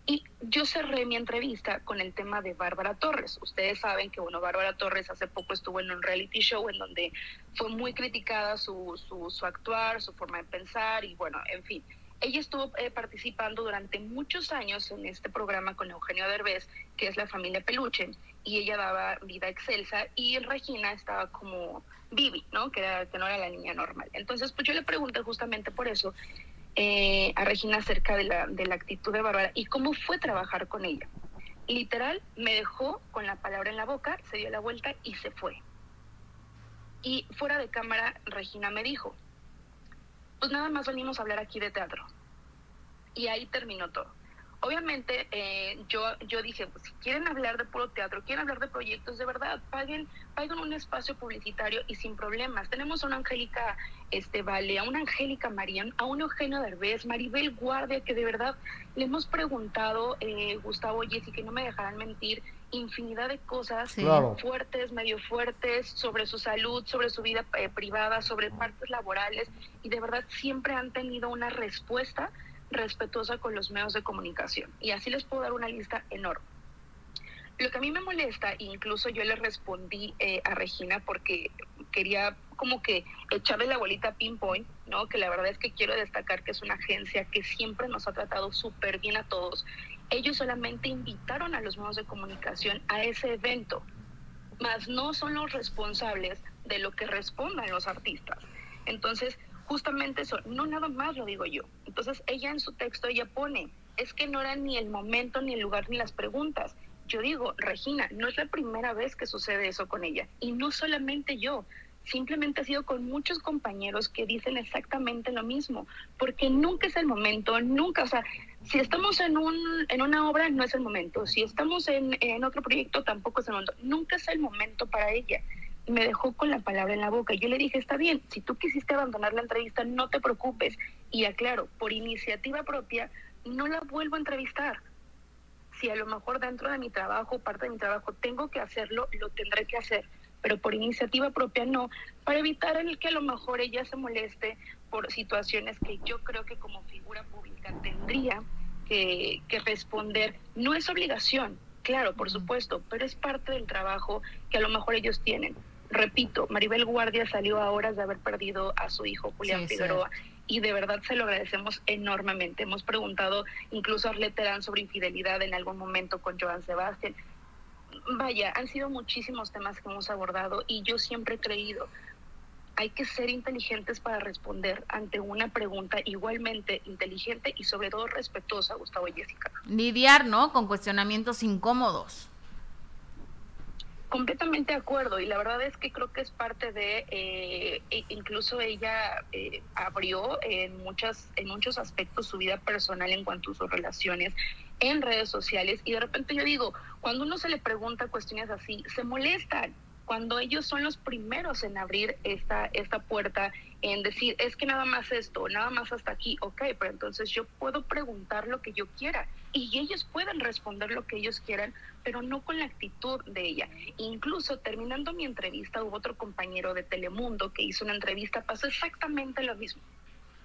Y yo cerré mi entrevista con el tema de Bárbara Torres. Ustedes saben que, bueno, Bárbara Torres hace poco estuvo en un reality show en donde fue muy criticada su, su, su actuar, su forma de pensar y, bueno, en fin ella estuvo eh, participando durante muchos años en este programa con Eugenio Derbez, que es la familia Peluche, y ella daba vida excelsa, y Regina estaba como Vivi, ¿no? Que, era, que no era la niña normal. Entonces, pues yo le pregunté justamente por eso eh, a Regina acerca de la, de la actitud de Bárbara y cómo fue trabajar con ella. Literal, me dejó con la palabra en la boca, se dio la vuelta y se fue. Y fuera de cámara, Regina me dijo, pues nada más venimos a hablar aquí de teatro. Y ahí terminó todo. Obviamente, eh, yo, yo dije, pues, si quieren hablar de puro teatro, quieren hablar de proyectos, de verdad, paguen, paguen un espacio publicitario y sin problemas. Tenemos a una Angélica este, Vale, a una Angélica Marian, a un Eugenio Derbez, Maribel Guardia, que de verdad le hemos preguntado, eh, Gustavo Jessy, que no me dejarán mentir, infinidad de cosas sí. claro. fuertes, medio fuertes, sobre su salud, sobre su vida eh, privada, sobre partes laborales, y de verdad siempre han tenido una respuesta respetuosa con los medios de comunicación. Y así les puedo dar una lista enorme. Lo que a mí me molesta, incluso yo le respondí eh, a Regina porque quería como que echarle la bolita a Pinpoint, ¿no? Que la verdad es que quiero destacar que es una agencia que siempre nos ha tratado súper bien a todos. Ellos solamente invitaron a los medios de comunicación a ese evento, más no son los responsables de lo que respondan los artistas. Entonces, justamente eso, no nada más lo digo yo. Entonces ella en su texto, ella pone, es que no era ni el momento, ni el lugar, ni las preguntas. Yo digo, Regina, no es la primera vez que sucede eso con ella. Y no solamente yo, simplemente ha sido con muchos compañeros que dicen exactamente lo mismo, porque nunca es el momento, nunca, o sea, si estamos en, un, en una obra, no es el momento, si estamos en, en otro proyecto, tampoco es el momento, nunca es el momento para ella me dejó con la palabra en la boca. Yo le dije, está bien, si tú quisiste abandonar la entrevista, no te preocupes. Y aclaro, por iniciativa propia, no la vuelvo a entrevistar. Si a lo mejor dentro de mi trabajo, parte de mi trabajo, tengo que hacerlo, lo tendré que hacer. Pero por iniciativa propia no, para evitar el que a lo mejor ella se moleste por situaciones que yo creo que como figura pública tendría que, que responder. No es obligación, claro, por supuesto, pero es parte del trabajo que a lo mejor ellos tienen repito, Maribel Guardia salió a horas de haber perdido a su hijo Julián Figueroa y de verdad se lo agradecemos enormemente. Hemos preguntado incluso a Arlette sobre infidelidad en algún momento con Joan Sebastián. Vaya, han sido muchísimos temas que hemos abordado y yo siempre he creído, hay que ser inteligentes para responder ante una pregunta igualmente inteligente y sobre todo respetuosa, Gustavo y Jessica. Lidiar, ¿no? Con cuestionamientos incómodos. Completamente de acuerdo y la verdad es que creo que es parte de, eh, e incluso ella eh, abrió en muchas, en muchos aspectos su vida personal en cuanto a sus relaciones en redes sociales y de repente yo digo, cuando uno se le pregunta cuestiones así, se molestan cuando ellos son los primeros en abrir esta, esta puerta, en decir, es que nada más esto, nada más hasta aquí, ok, pero entonces yo puedo preguntar lo que yo quiera y ellos pueden responder lo que ellos quieran, pero no con la actitud de ella. Incluso terminando mi entrevista, hubo otro compañero de Telemundo que hizo una entrevista, pasó exactamente lo mismo.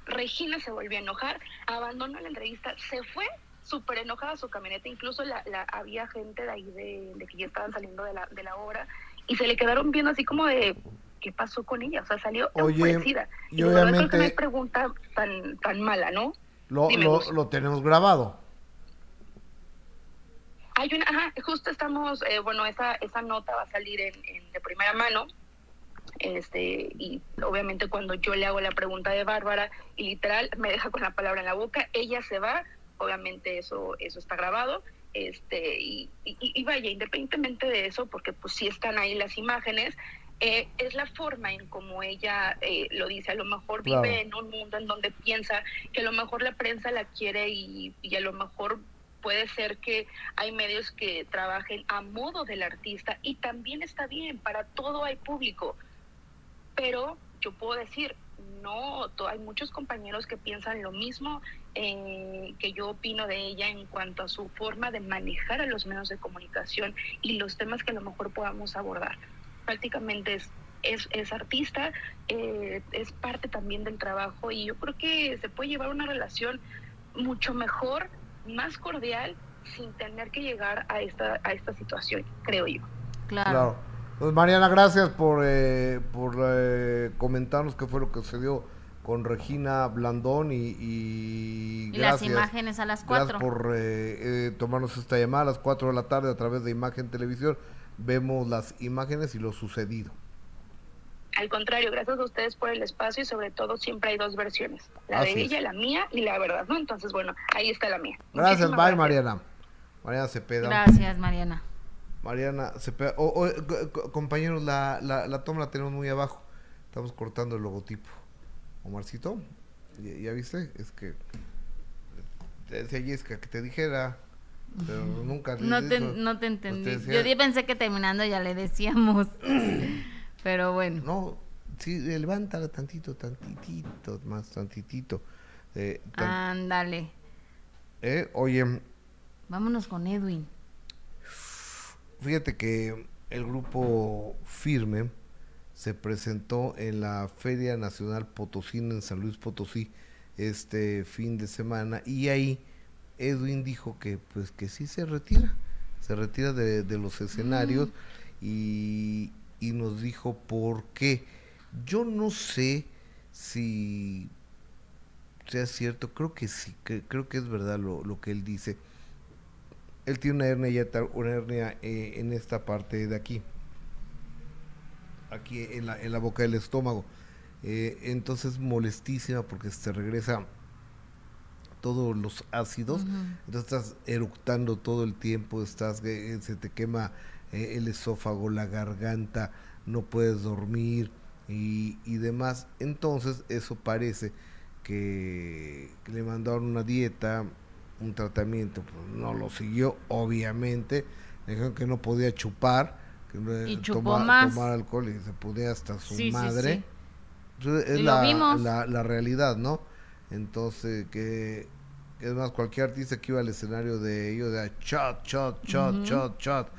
Regina se volvió a enojar, abandonó la entrevista, se fue súper enojada su camioneta, incluso la, había gente de ahí de, de, que ya estaban saliendo de la, de la obra y se le quedaron viendo así como de qué pasó con ella, o sea, salió Oye, Y, obviamente que no hay pregunta tan, tan mala, ¿no? Lo, lo, tenemos grabado. Hay una, ajá, justo estamos, eh, bueno, esa, esa nota va a salir en, de primera mano, este, y obviamente cuando yo le hago la pregunta de Bárbara, y literal me deja con la palabra en la boca, ella se va, obviamente eso, eso está grabado, este y, y, vaya, independientemente de eso, porque pues sí están ahí las imágenes, eh, es la forma en como ella eh, lo dice, a lo mejor vive en un mundo en donde piensa que a lo mejor la prensa la quiere y, y a lo mejor puede ser que hay medios que trabajen a modo del artista y también está bien, para todo hay público, pero yo puedo decir, no, hay muchos compañeros que piensan lo mismo eh, que yo opino de ella en cuanto a su forma de manejar a los medios de comunicación y los temas que a lo mejor podamos abordar. Prácticamente es, es, es artista, eh, es parte también del trabajo y yo creo que se puede llevar una relación mucho mejor, más cordial, sin tener que llegar a esta, a esta situación, creo yo. claro. Pues Mariana, gracias por, eh, por eh, comentarnos qué fue lo que sucedió con Regina Blandón y, y, las imágenes a las 4. Gracias por eh, tomarnos esta llamada a las 4 de la tarde a través de Imagen Televisión. Vemos las imágenes y lo sucedido. Al contrario, gracias a ustedes por el espacio y sobre todo siempre hay dos versiones, la de ella, la mía y la verdad, ¿no? Entonces, bueno, ahí está la mía. Gracias, bye Mariana. Mariana Cepeda. Gracias, Mariana. Mariana Cepeda. compañeros, la, la, la, toma la tenemos muy abajo. Estamos cortando el logotipo. Omarcito, ¿ya, viste? Es que te decía Jessica que te dijera, pero nunca no te, no te entendí. Yo pensé que terminando ya le decíamos. pero bueno. No, sí, levántala tantito, tantitito, más tantitito. Eh, Ándale. Eh, oye. Vámonos con Edwin. Fíjate que el grupo Firme se presentó en la Feria Nacional Potosina en San Luis Potosí este fin de semana y ahí Edwin dijo que pues que sí se retira, se retira de, los escenarios y, y, nos dijo por qué. Yo no sé si sea cierto, creo que sí, creo que es verdad lo, lo que él dice. Él tiene una hernia, una hernia eh, en esta parte de aquí, aquí en la, en la boca del estómago. Eh, entonces molestísima porque se regresa todos los ácidos, entonces estás eructando todo el tiempo, estás eh, se te quema el esófago, la garganta, no puedes dormir y, y demás. Entonces eso parece que le mandaron una dieta, un tratamiento, pues no lo siguió, obviamente, dijeron que no podía chupar, que y tomar, tomar alcohol y se podía hasta su madre. es la, la, realidad, ¿no? Entonces, que es más, cualquier artista que iba al escenario de ellos, de shot, shot, shot, shot, shot.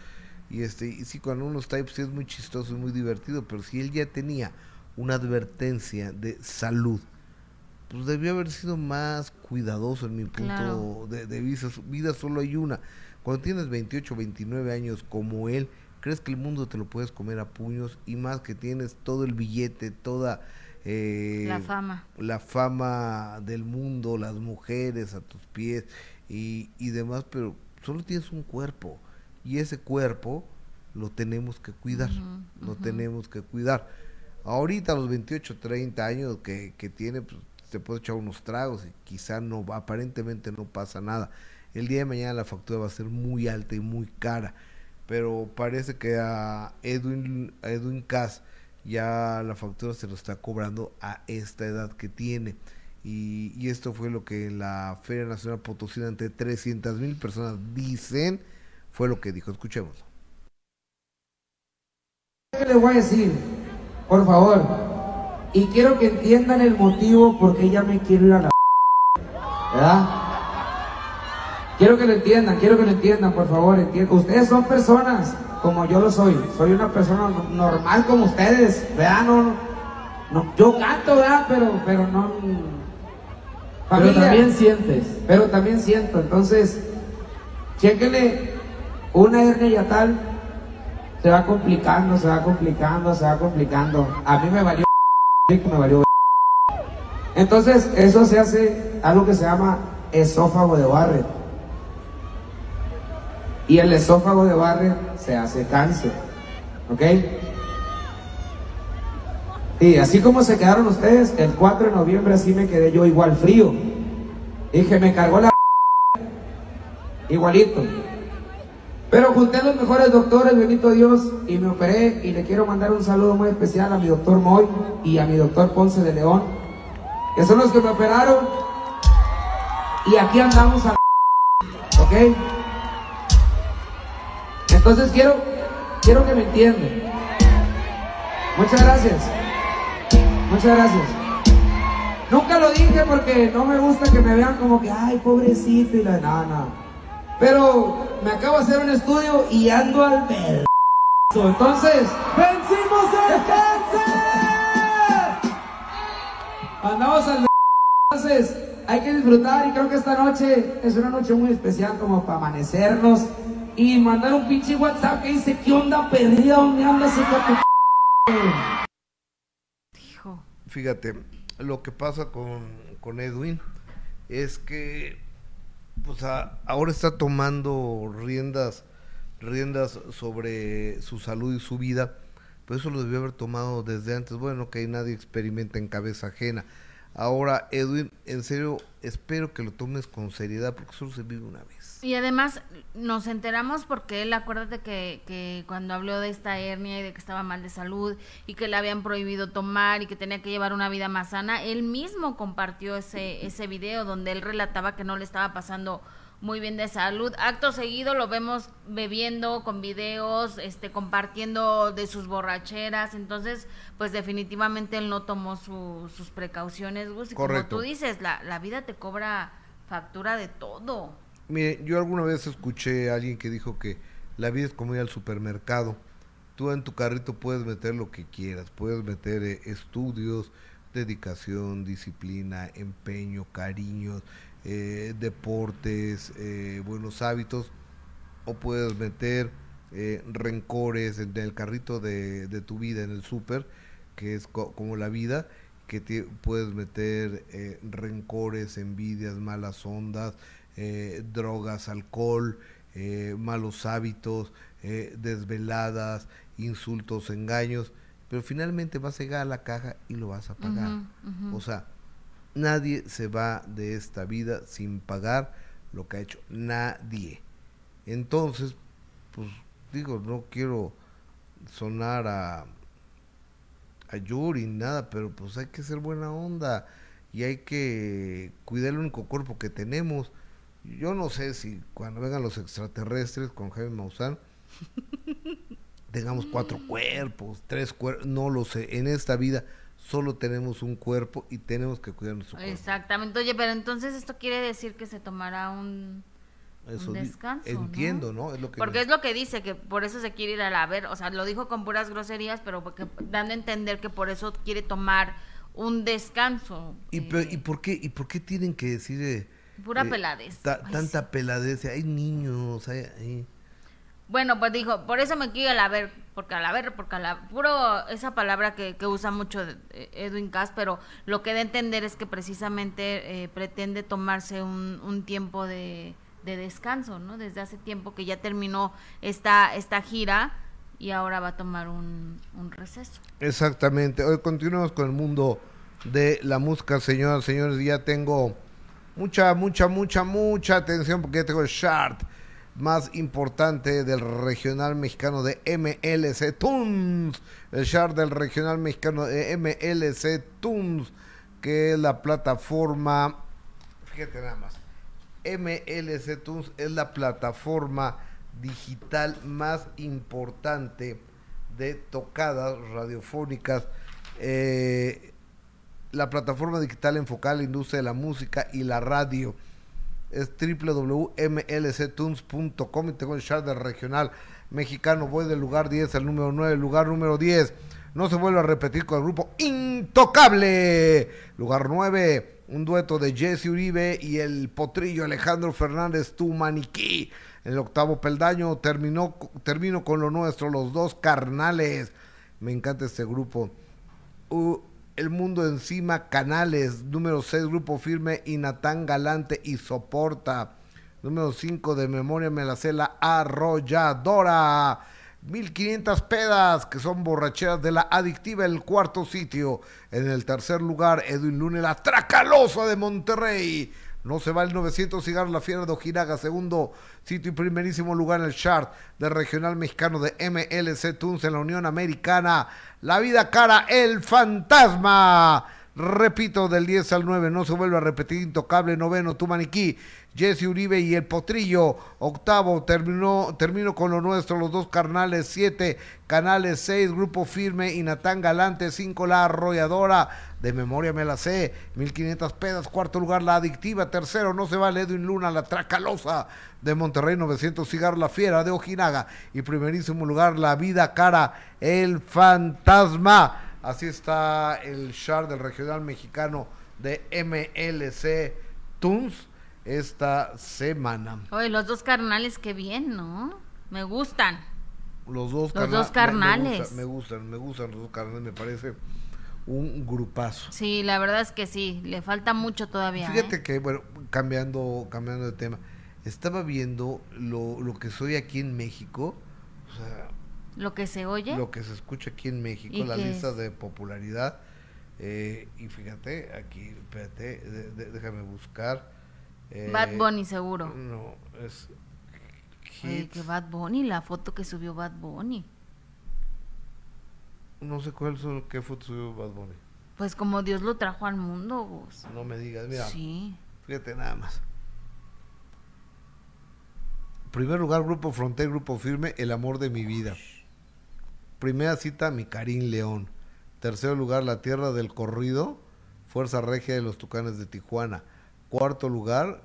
Y este, y sí, cuando uno está ahí, pues es muy chistoso y muy divertido, pero si él ya tenía una advertencia de salud, pues debió haber sido más cuidadoso en mi punto de, vista. Vida solo hay una. Cuando tienes 28, 29 años como él, crees que el mundo te lo puedes comer a puños y más que tienes todo el billete, toda eh, la fama. La fama del mundo, las mujeres a tus pies y, y demás, pero solo tienes un cuerpo y ese cuerpo lo tenemos que cuidar, lo tenemos que cuidar. Ahorita a los 28, 30 años que, que tiene, pues, se puede echar unos tragos y quizá no, aparentemente no pasa nada. El día de mañana la factura va a ser muy alta y muy cara, pero parece que a Edwin, a Edwin Cass ya la factura se lo está cobrando a esta edad que tiene. Y, esto fue lo que la Feria Nacional Potosí ante 300 mil personas dicen, fue lo que dijo. Escuchemos. ¿Qué les voy a decir? Por favor. Y quiero que entiendan el motivo por qué ella me quiere ir a la... ¿Verdad? Quiero que lo entiendan, quiero que lo entiendan, por favor. Ustedes son personas como yo lo soy. Soy una persona normal como ustedes, ¿verdad? No, yo canto, ¿verdad? Pero, pero no... pero también sientes. Pero también siento. Entonces, chéquenle una hernia tal se va complicando, se va complicando, se va complicando. A mí me valió me valió Entonces, eso se hace algo que se llama esófago de Barrett. Y el esófago de Barrett se hace cáncer. ¿Ok? Y así como se quedaron ustedes, el 4 de noviembre así me quedé yo igual frío. Dije, me cargó la... Igualito. Pero junté a los mejores doctores, bendito Dios, y me operé y le quiero mandar un saludo muy especial a mi doctor Moy y a mi doctor Ponce de León, que son los que me operaron. Y aquí andamos a... ¿Ok? Entonces quiero, quiero que me entiendan. Muchas gracias. Muchas gracias. Nunca lo dije porque no me gusta que me vean como que, ay, pobrecito y la... No, no. Pero me acabo de hacer un estudio y ando al ver. Entonces, ¡vencimos el cáncer! Andamos al Entonces, hay que disfrutar y creo que esta noche es una noche muy especial como para amanecernos y mandar un pinche WhatsApp que dice, ¿qué onda perdida? ¿Dónde andas? Hijo. Fíjate, lo que pasa con, con Edwin es que pues ahora está tomando riendas, riendas sobre su salud y su vida, pues eso lo debió haber tomado desde antes. Bueno, que nadie experimenta en cabeza ajena. Ahora, Edwin, en serio, espero que lo tomes con seriedad porque solo se vive una vez. Y además nos enteramos porque él, acuérdate que, que cuando habló de esta hernia y de que estaba mal de salud y que le habían prohibido tomar y que tenía que llevar una vida más sana, él mismo compartió ese, ese video donde él relataba que no le estaba pasando muy bien de salud. Acto seguido lo vemos bebiendo con videos, este, compartiendo de sus borracheras. Entonces, pues definitivamente él no tomó sus precauciones, Gus. Y como tú dices, la, la vida te cobra factura de todo. Mire, yo alguna vez escuché a alguien que dijo que la vida es como ir al supermercado. Tú en tu carrito puedes meter lo que quieras, puedes meter eh, estudios, dedicación, disciplina, empeño, cariños, eh, deportes, eh, buenos hábitos, o puedes meter eh, rencores en el carrito de, tu vida en el súper, que es como la vida, que puedes meter rencores, envidias, malas ondas, drogas, alcohol, malos hábitos, desveladas, insultos, engaños, pero finalmente vas a llegar a la caja y lo vas a pagar. O sea, Nadie se va de esta vida sin pagar lo que ha hecho. Nadie. Entonces, pues digo, no quiero sonar a, a Yuri nada, pero pues hay que ser buena onda y hay que cuidar el único cuerpo que tenemos. Yo no sé si cuando vengan los extraterrestres con Jaime Maussan tengamos cuatro cuerpos, tres cuerpos, no lo sé. En esta vida solo tenemos un cuerpo y tenemos que cuidar nuestro cuerpo. Exactamente. Oye, pero entonces esto quiere decir que se tomará un, descanso. Entiendo, ¿no? porque es lo que dice, que por eso se quiere ir a la ver, o sea, lo dijo con puras groserías, pero porque, dando a entender que por eso quiere tomar un descanso. ¿Y, ¿y por, qué, ¿y por qué tienen que decir... Eh, Pura eh, peladez. tanta peladez, hay niños, hay Bueno, pues dijo, por eso me quiero a ver, porque a la ver, porque a la puro esa palabra que, que usa mucho eh, Edwin Cass, pero lo que da a entender es que precisamente eh, pretende tomarse un, un tiempo de, de, descanso, ¿no? Desde hace tiempo que ya terminó esta, esta gira y ahora va a tomar un, un receso. Exactamente. Hoy continuamos con el mundo de la música, señoras, señores. Ya tengo mucha, mucha, mucha, mucha atención porque tengo el chart más importante del regional mexicano de MLC Tunes. El chart del regional mexicano de MLC Tunes, que es la plataforma, fíjate nada más, MLC Tunes es la plataforma digital más importante de tocadas radiofónicas. Eh, la plataforma digital enfocada a la industria de la música y la radio es www.mlctunes.com y tengo el chart del regional mexicano. Voy del lugar 10 al número 9, lugar número 10. No se vuelve a repetir con el grupo Intocable. Lugar 9, un dueto de Jesse Uribe y el potrillo Alejandro Fernández, tu maniquí. El octavo peldaño terminó, termino con lo nuestro, los dos carnales. Me encanta este grupo. El Mundo Encima Canales, número 6 Grupo Firme y Natán Galante y Soporta. Número 5 de Memoria Melacela Arrolladora. 1500 pedas que son borracheras de la adictiva el cuarto sitio. En el tercer lugar Edwin Lune la Tracalosa de Monterrey. No se va el 900 cigarros La Fiera de Ojinaga, segundo sitio y primerísimo lugar en el chart del regional mexicano de MLC Tunes en la Unión Americana. La vida cara, el fantasma. Repito, del 10 al 9, no se vuelve a repetir, intocable, noveno, tu maniquí, Jesse Uribe y el Potrillo, octavo, terminó, termino con lo nuestro, los dos carnales, siete, canales, seis, grupo firme y Natán Galante, cinco, la arrolladora, de memoria me la sé, 1500 pedas, cuarto lugar, la adictiva, tercero, no se vale Edwin Luna, la tracalosa de Monterrey, 900 cigarros, la fiera de Ojinaga, y primerísimo lugar, la vida cara, el fantasma. Así está el char del regional mexicano de MLC Tunes esta semana. Oye, los dos carnales, qué bien, ¿no? Me gustan. Los dos, los dos carnales. Me, gustan, me gustan, los dos carnales, me parece un grupazo. Sí, la verdad es que sí, le falta mucho todavía. Fíjate ¿eh? que, bueno, cambiando, cambiando de tema, estaba viendo lo, lo que soy aquí en México, o sea, lo que se oye. Lo que se escucha aquí en México, la lista de popularidad. Eh, y fíjate, aquí, espérate, déjame buscar. Eh, Bad Bunny seguro. No, es... que Bad Bunny, la foto que subió Bad Bunny. No sé cuál son, qué foto subió Bad Bunny. Pues como Dios lo trajo al mundo, vos. No me digas, mira. Sí. Fíjate nada más. Primer lugar, Grupo Frontel, Grupo Firme, El Amor de mi Vida. Primera cita, mi Karim León. Tercer lugar, La Tierra del Corrido, Fuerza Regia de los Tucanes de Tijuana. Cuarto lugar,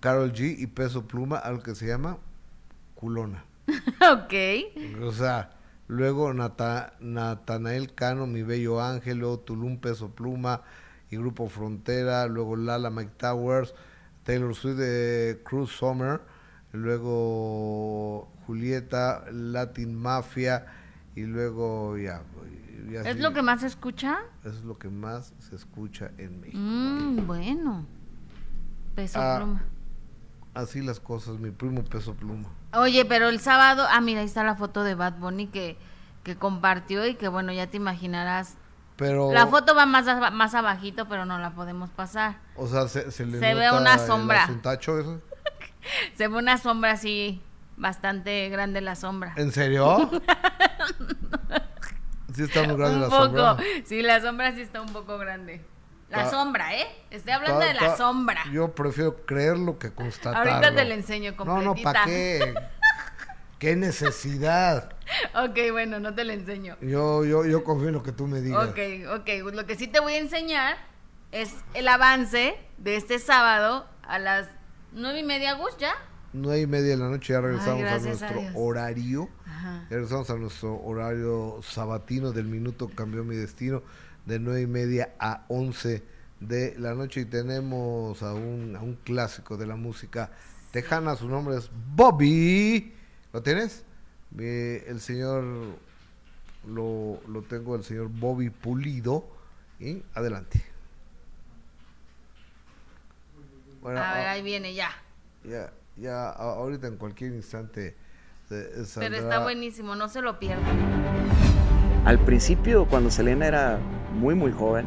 Carol G y Peso Pluma, algo que se llama Culona. ok. O sea, luego Natanael Cano, Mi Bello Ángel, luego Tulum Peso Pluma y Grupo Frontera, luego Lala Mike Towers, Taylor Swift de Cruz Summer, luego Julieta, Latin Mafia y luego ya, ¿Es lo que más se escucha? Es lo que más se escucha en México. Mm, bueno. Peso ah, pluma. Así las cosas, mi primo peso pluma. Oye, pero el sábado, ah, mira, ahí está la foto de Bad Bunny que, que compartió y que bueno, ya te imaginarás. Pero la foto va más más abajito, pero no la podemos pasar. O sea, se, se le se ve una sombra. eso? se ve una sombra así bastante grande la sombra. ¿En serio? sí está muy grande la sombra. Sí, la sombra sí está un poco grande. La sombra, ¿eh? Estoy hablando de la sombra. Yo prefiero creerlo que constatarlo. Ahorita te lo enseño completita. No, no, ¿para qué? ¿Qué necesidad? ok, bueno, no te lo enseño. Yo, yo, yo confío en lo que tú me digas. Ok, ok. Lo que sí te voy a enseñar es el avance de este sábado a las nueve y media, Gus, ¿ya? Nueve y media de la noche ya regresamos a nuestro horario. Ya regresamos a nuestro horario sabatino del minuto cambió mi destino de nueve y media a once de la noche y tenemos a un, a un clásico de la música tejana, su nombre es Bobby. ¿Lo tienes? el señor, lo, lo tengo el señor Bobby Pulido. Y adelante. a ver, ah, ahí viene ya. Ya, ya, ahorita en cualquier instante. Pero está buenísimo, no se lo pierdan. Al principio, cuando Selena era muy, muy joven,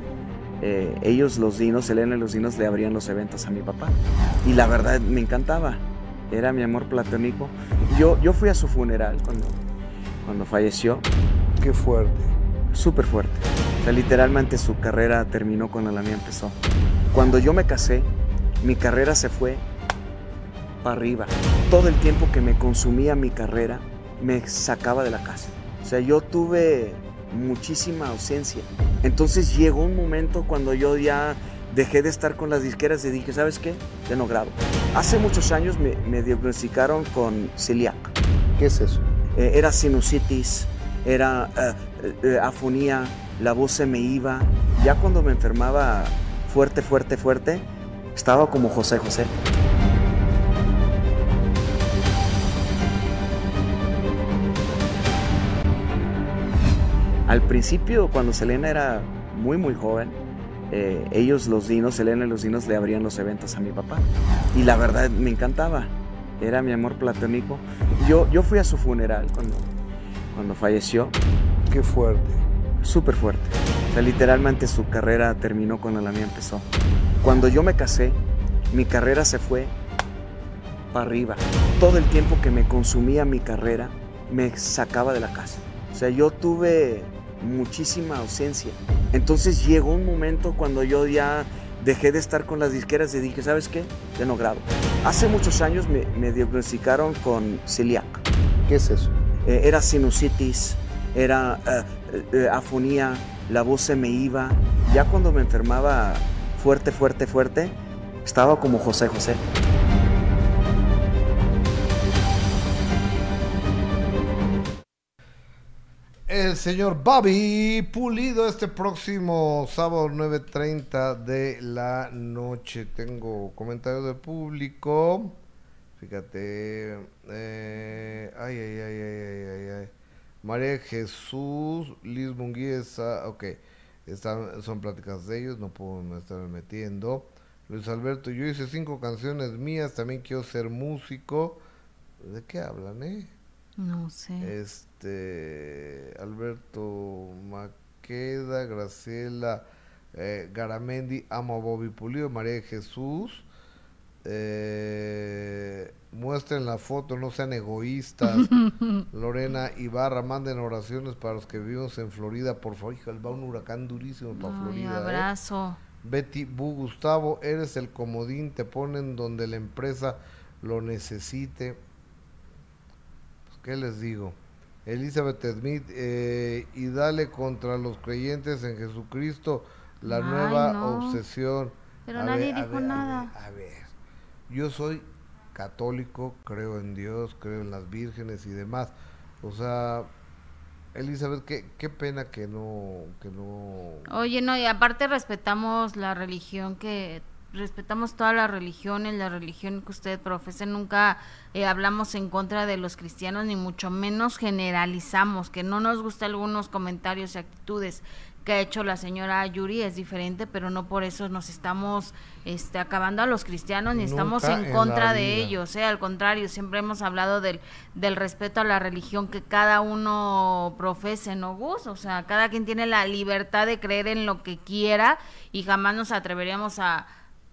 eh, ellos, los dinos, Selena y los dinos, le abrían los eventos a mi papá. Y la verdad me encantaba. Era mi amor platónico. Yo, yo fui a su funeral cuando, cuando falleció. Qué fuerte. Súper fuerte. O sea, literalmente su carrera terminó cuando la mía empezó. Cuando yo me casé, mi carrera se fue para arriba. Todo el tiempo que me consumía mi carrera me sacaba de la casa. O sea, yo tuve muchísima ausencia. Entonces llegó un momento cuando yo ya dejé de estar con las disqueras y dije, ¿sabes qué? Ya no grabo. Hace muchos años me, diagnosticaron con celiac. ¿Qué es eso? Eh, era sinusitis, era eh, eh, afonía, la voz se me iba. Ya cuando me enfermaba fuerte, fuerte, fuerte, estaba como José José. Al principio, cuando Selena era muy, muy joven, eh, ellos, los dinos, Selena y los dinos, le abrían los eventos a mi papá. Y la verdad me encantaba. Era mi amor platónico. Yo, yo fui a su funeral cuando, cuando falleció. Qué fuerte. Súper fuerte. O sea, literalmente su carrera terminó cuando la mía empezó. Cuando yo me casé, mi carrera se fue para arriba. Todo el tiempo que me consumía mi carrera me sacaba de la casa. O sea, yo tuve muchísima ausencia. Entonces llegó un momento cuando yo ya dejé de estar con las disqueras y dije, ¿sabes qué? Ya no grabo. Hace muchos años me, diagnosticaron con celiac. ¿Qué es eso? Eh, era sinusitis, era eh, eh, afonía, la voz se me iba. Ya cuando me enfermaba fuerte, fuerte, fuerte, estaba como José José. El señor Bobby Pulido este próximo sábado 9.30 de la noche. Tengo comentarios del público. Fíjate. Eh, ay, ay, ay, ay, ay, ay. María Jesús, Liz Munguía, ok. Están, son pláticas de ellos, no puedo estar metiendo. Luis Alberto, yo hice cinco canciones mías, también quiero ser músico. ¿De qué hablan, eh? No sé. Este, Alberto Maqueda, Graciela eh, Garamendi, amo a Bobby Pulido, María Jesús. Eh, muestren la foto, no sean egoístas. Lorena Ibarra, manden oraciones para los que vivimos en Florida, por favor. Hija, va un huracán durísimo para Florida. Florida. ¿eh? abrazo. Betty Bu Gustavo, eres el comodín, te ponen donde la empresa lo necesite. ¿Qué les digo? Elizabeth Smith, eh, y dale contra los creyentes en Jesucristo la nueva obsesión. Pero nadie dijo nada. a ver, yo soy católico, creo en Dios, creo en las vírgenes y demás. O sea, Elizabeth, qué, qué pena que no, que no... Oye, no, y aparte respetamos la religión que respetamos todas las religiones, la religión que usted profesa, nunca eh, hablamos en contra de los cristianos, ni mucho menos generalizamos, que no nos gustan algunos comentarios y actitudes que ha hecho la señora Yuri es diferente, pero no por eso nos estamos este, acabando a los cristianos ni estamos en, contra de ellos, ¿eh? al contrario, siempre hemos hablado del, del respeto a la religión que cada uno profese, ¿no, Gus? O sea, cada quien tiene la libertad de creer en lo que quiera y jamás nos atreveríamos a,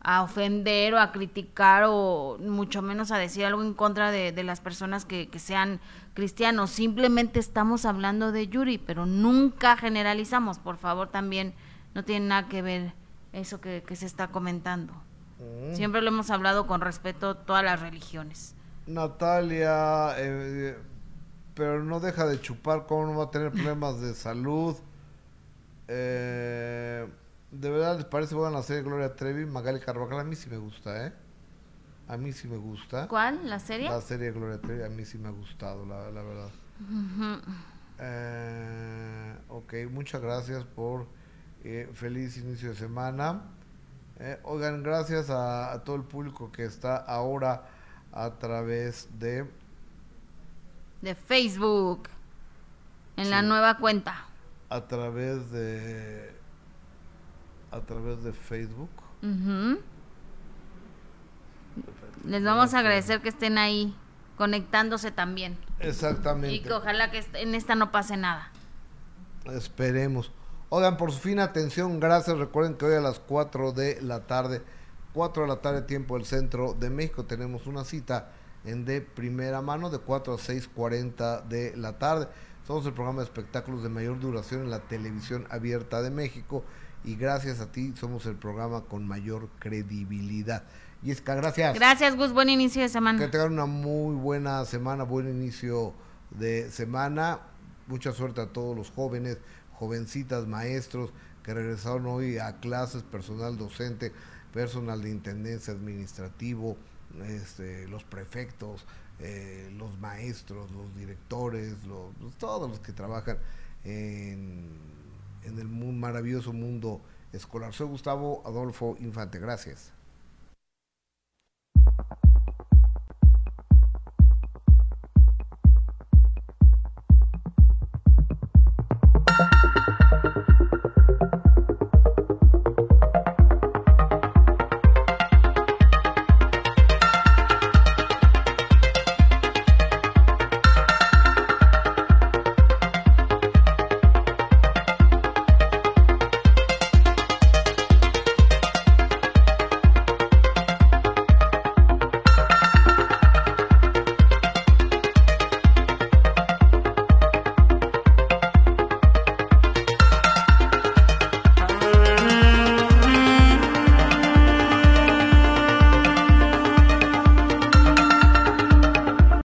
a ofender o a criticar o mucho menos a decir algo en contra de, de las personas que, que, sean cristianos. Simplemente estamos hablando de Yuri, pero nunca generalizamos. Por favor, también no tiene nada que ver eso que, que se está comentando. Mm. Siempre lo hemos hablado con respeto a todas las religiones. Natalia, eh, pero no deja de chupar, ¿cómo no va a tener problemas de salud? Eh de verdad les parece buena la serie Gloria Trevi, Magali Carvajal, a mí sí me gusta, ¿eh? A mí sí me gusta. ¿Cuál? ¿La serie? La serie Gloria Trevi, a mí sí me ha gustado, la, la verdad. eh, ok, muchas gracias por eh, feliz inicio de semana. Eh, oigan, gracias a, a, todo el público que está ahora a través de de Facebook, en la nueva cuenta. A través de a través de Facebook. Les vamos a agradecer que estén ahí conectándose también. Exactamente. Y que ojalá que en esta no pase nada. Esperemos. Oigan, por su fin atención, gracias. Recuerden que hoy a las 4 de la tarde, 4 de la tarde tiempo del centro de México, tenemos una cita en de primera mano de 4 a 6.40 de la tarde. Somos el programa de espectáculos de mayor duración en la televisión abierta de México y gracias a ti somos el programa con mayor credibilidad. Yesca, gracias. Gracias, Gus. Buen inicio de semana. Que tengan una muy buena semana, buen inicio de semana. Mucha suerte a todos los jóvenes, jovencitas, maestros que regresaron hoy a clases, personal docente, personal de intendencia administrativo, este, los prefectos, eh, los maestros, los directores, los, todos los que trabajan en, en el maravilloso mundo escolar. Soy Gustavo Adolfo Infante, gracias.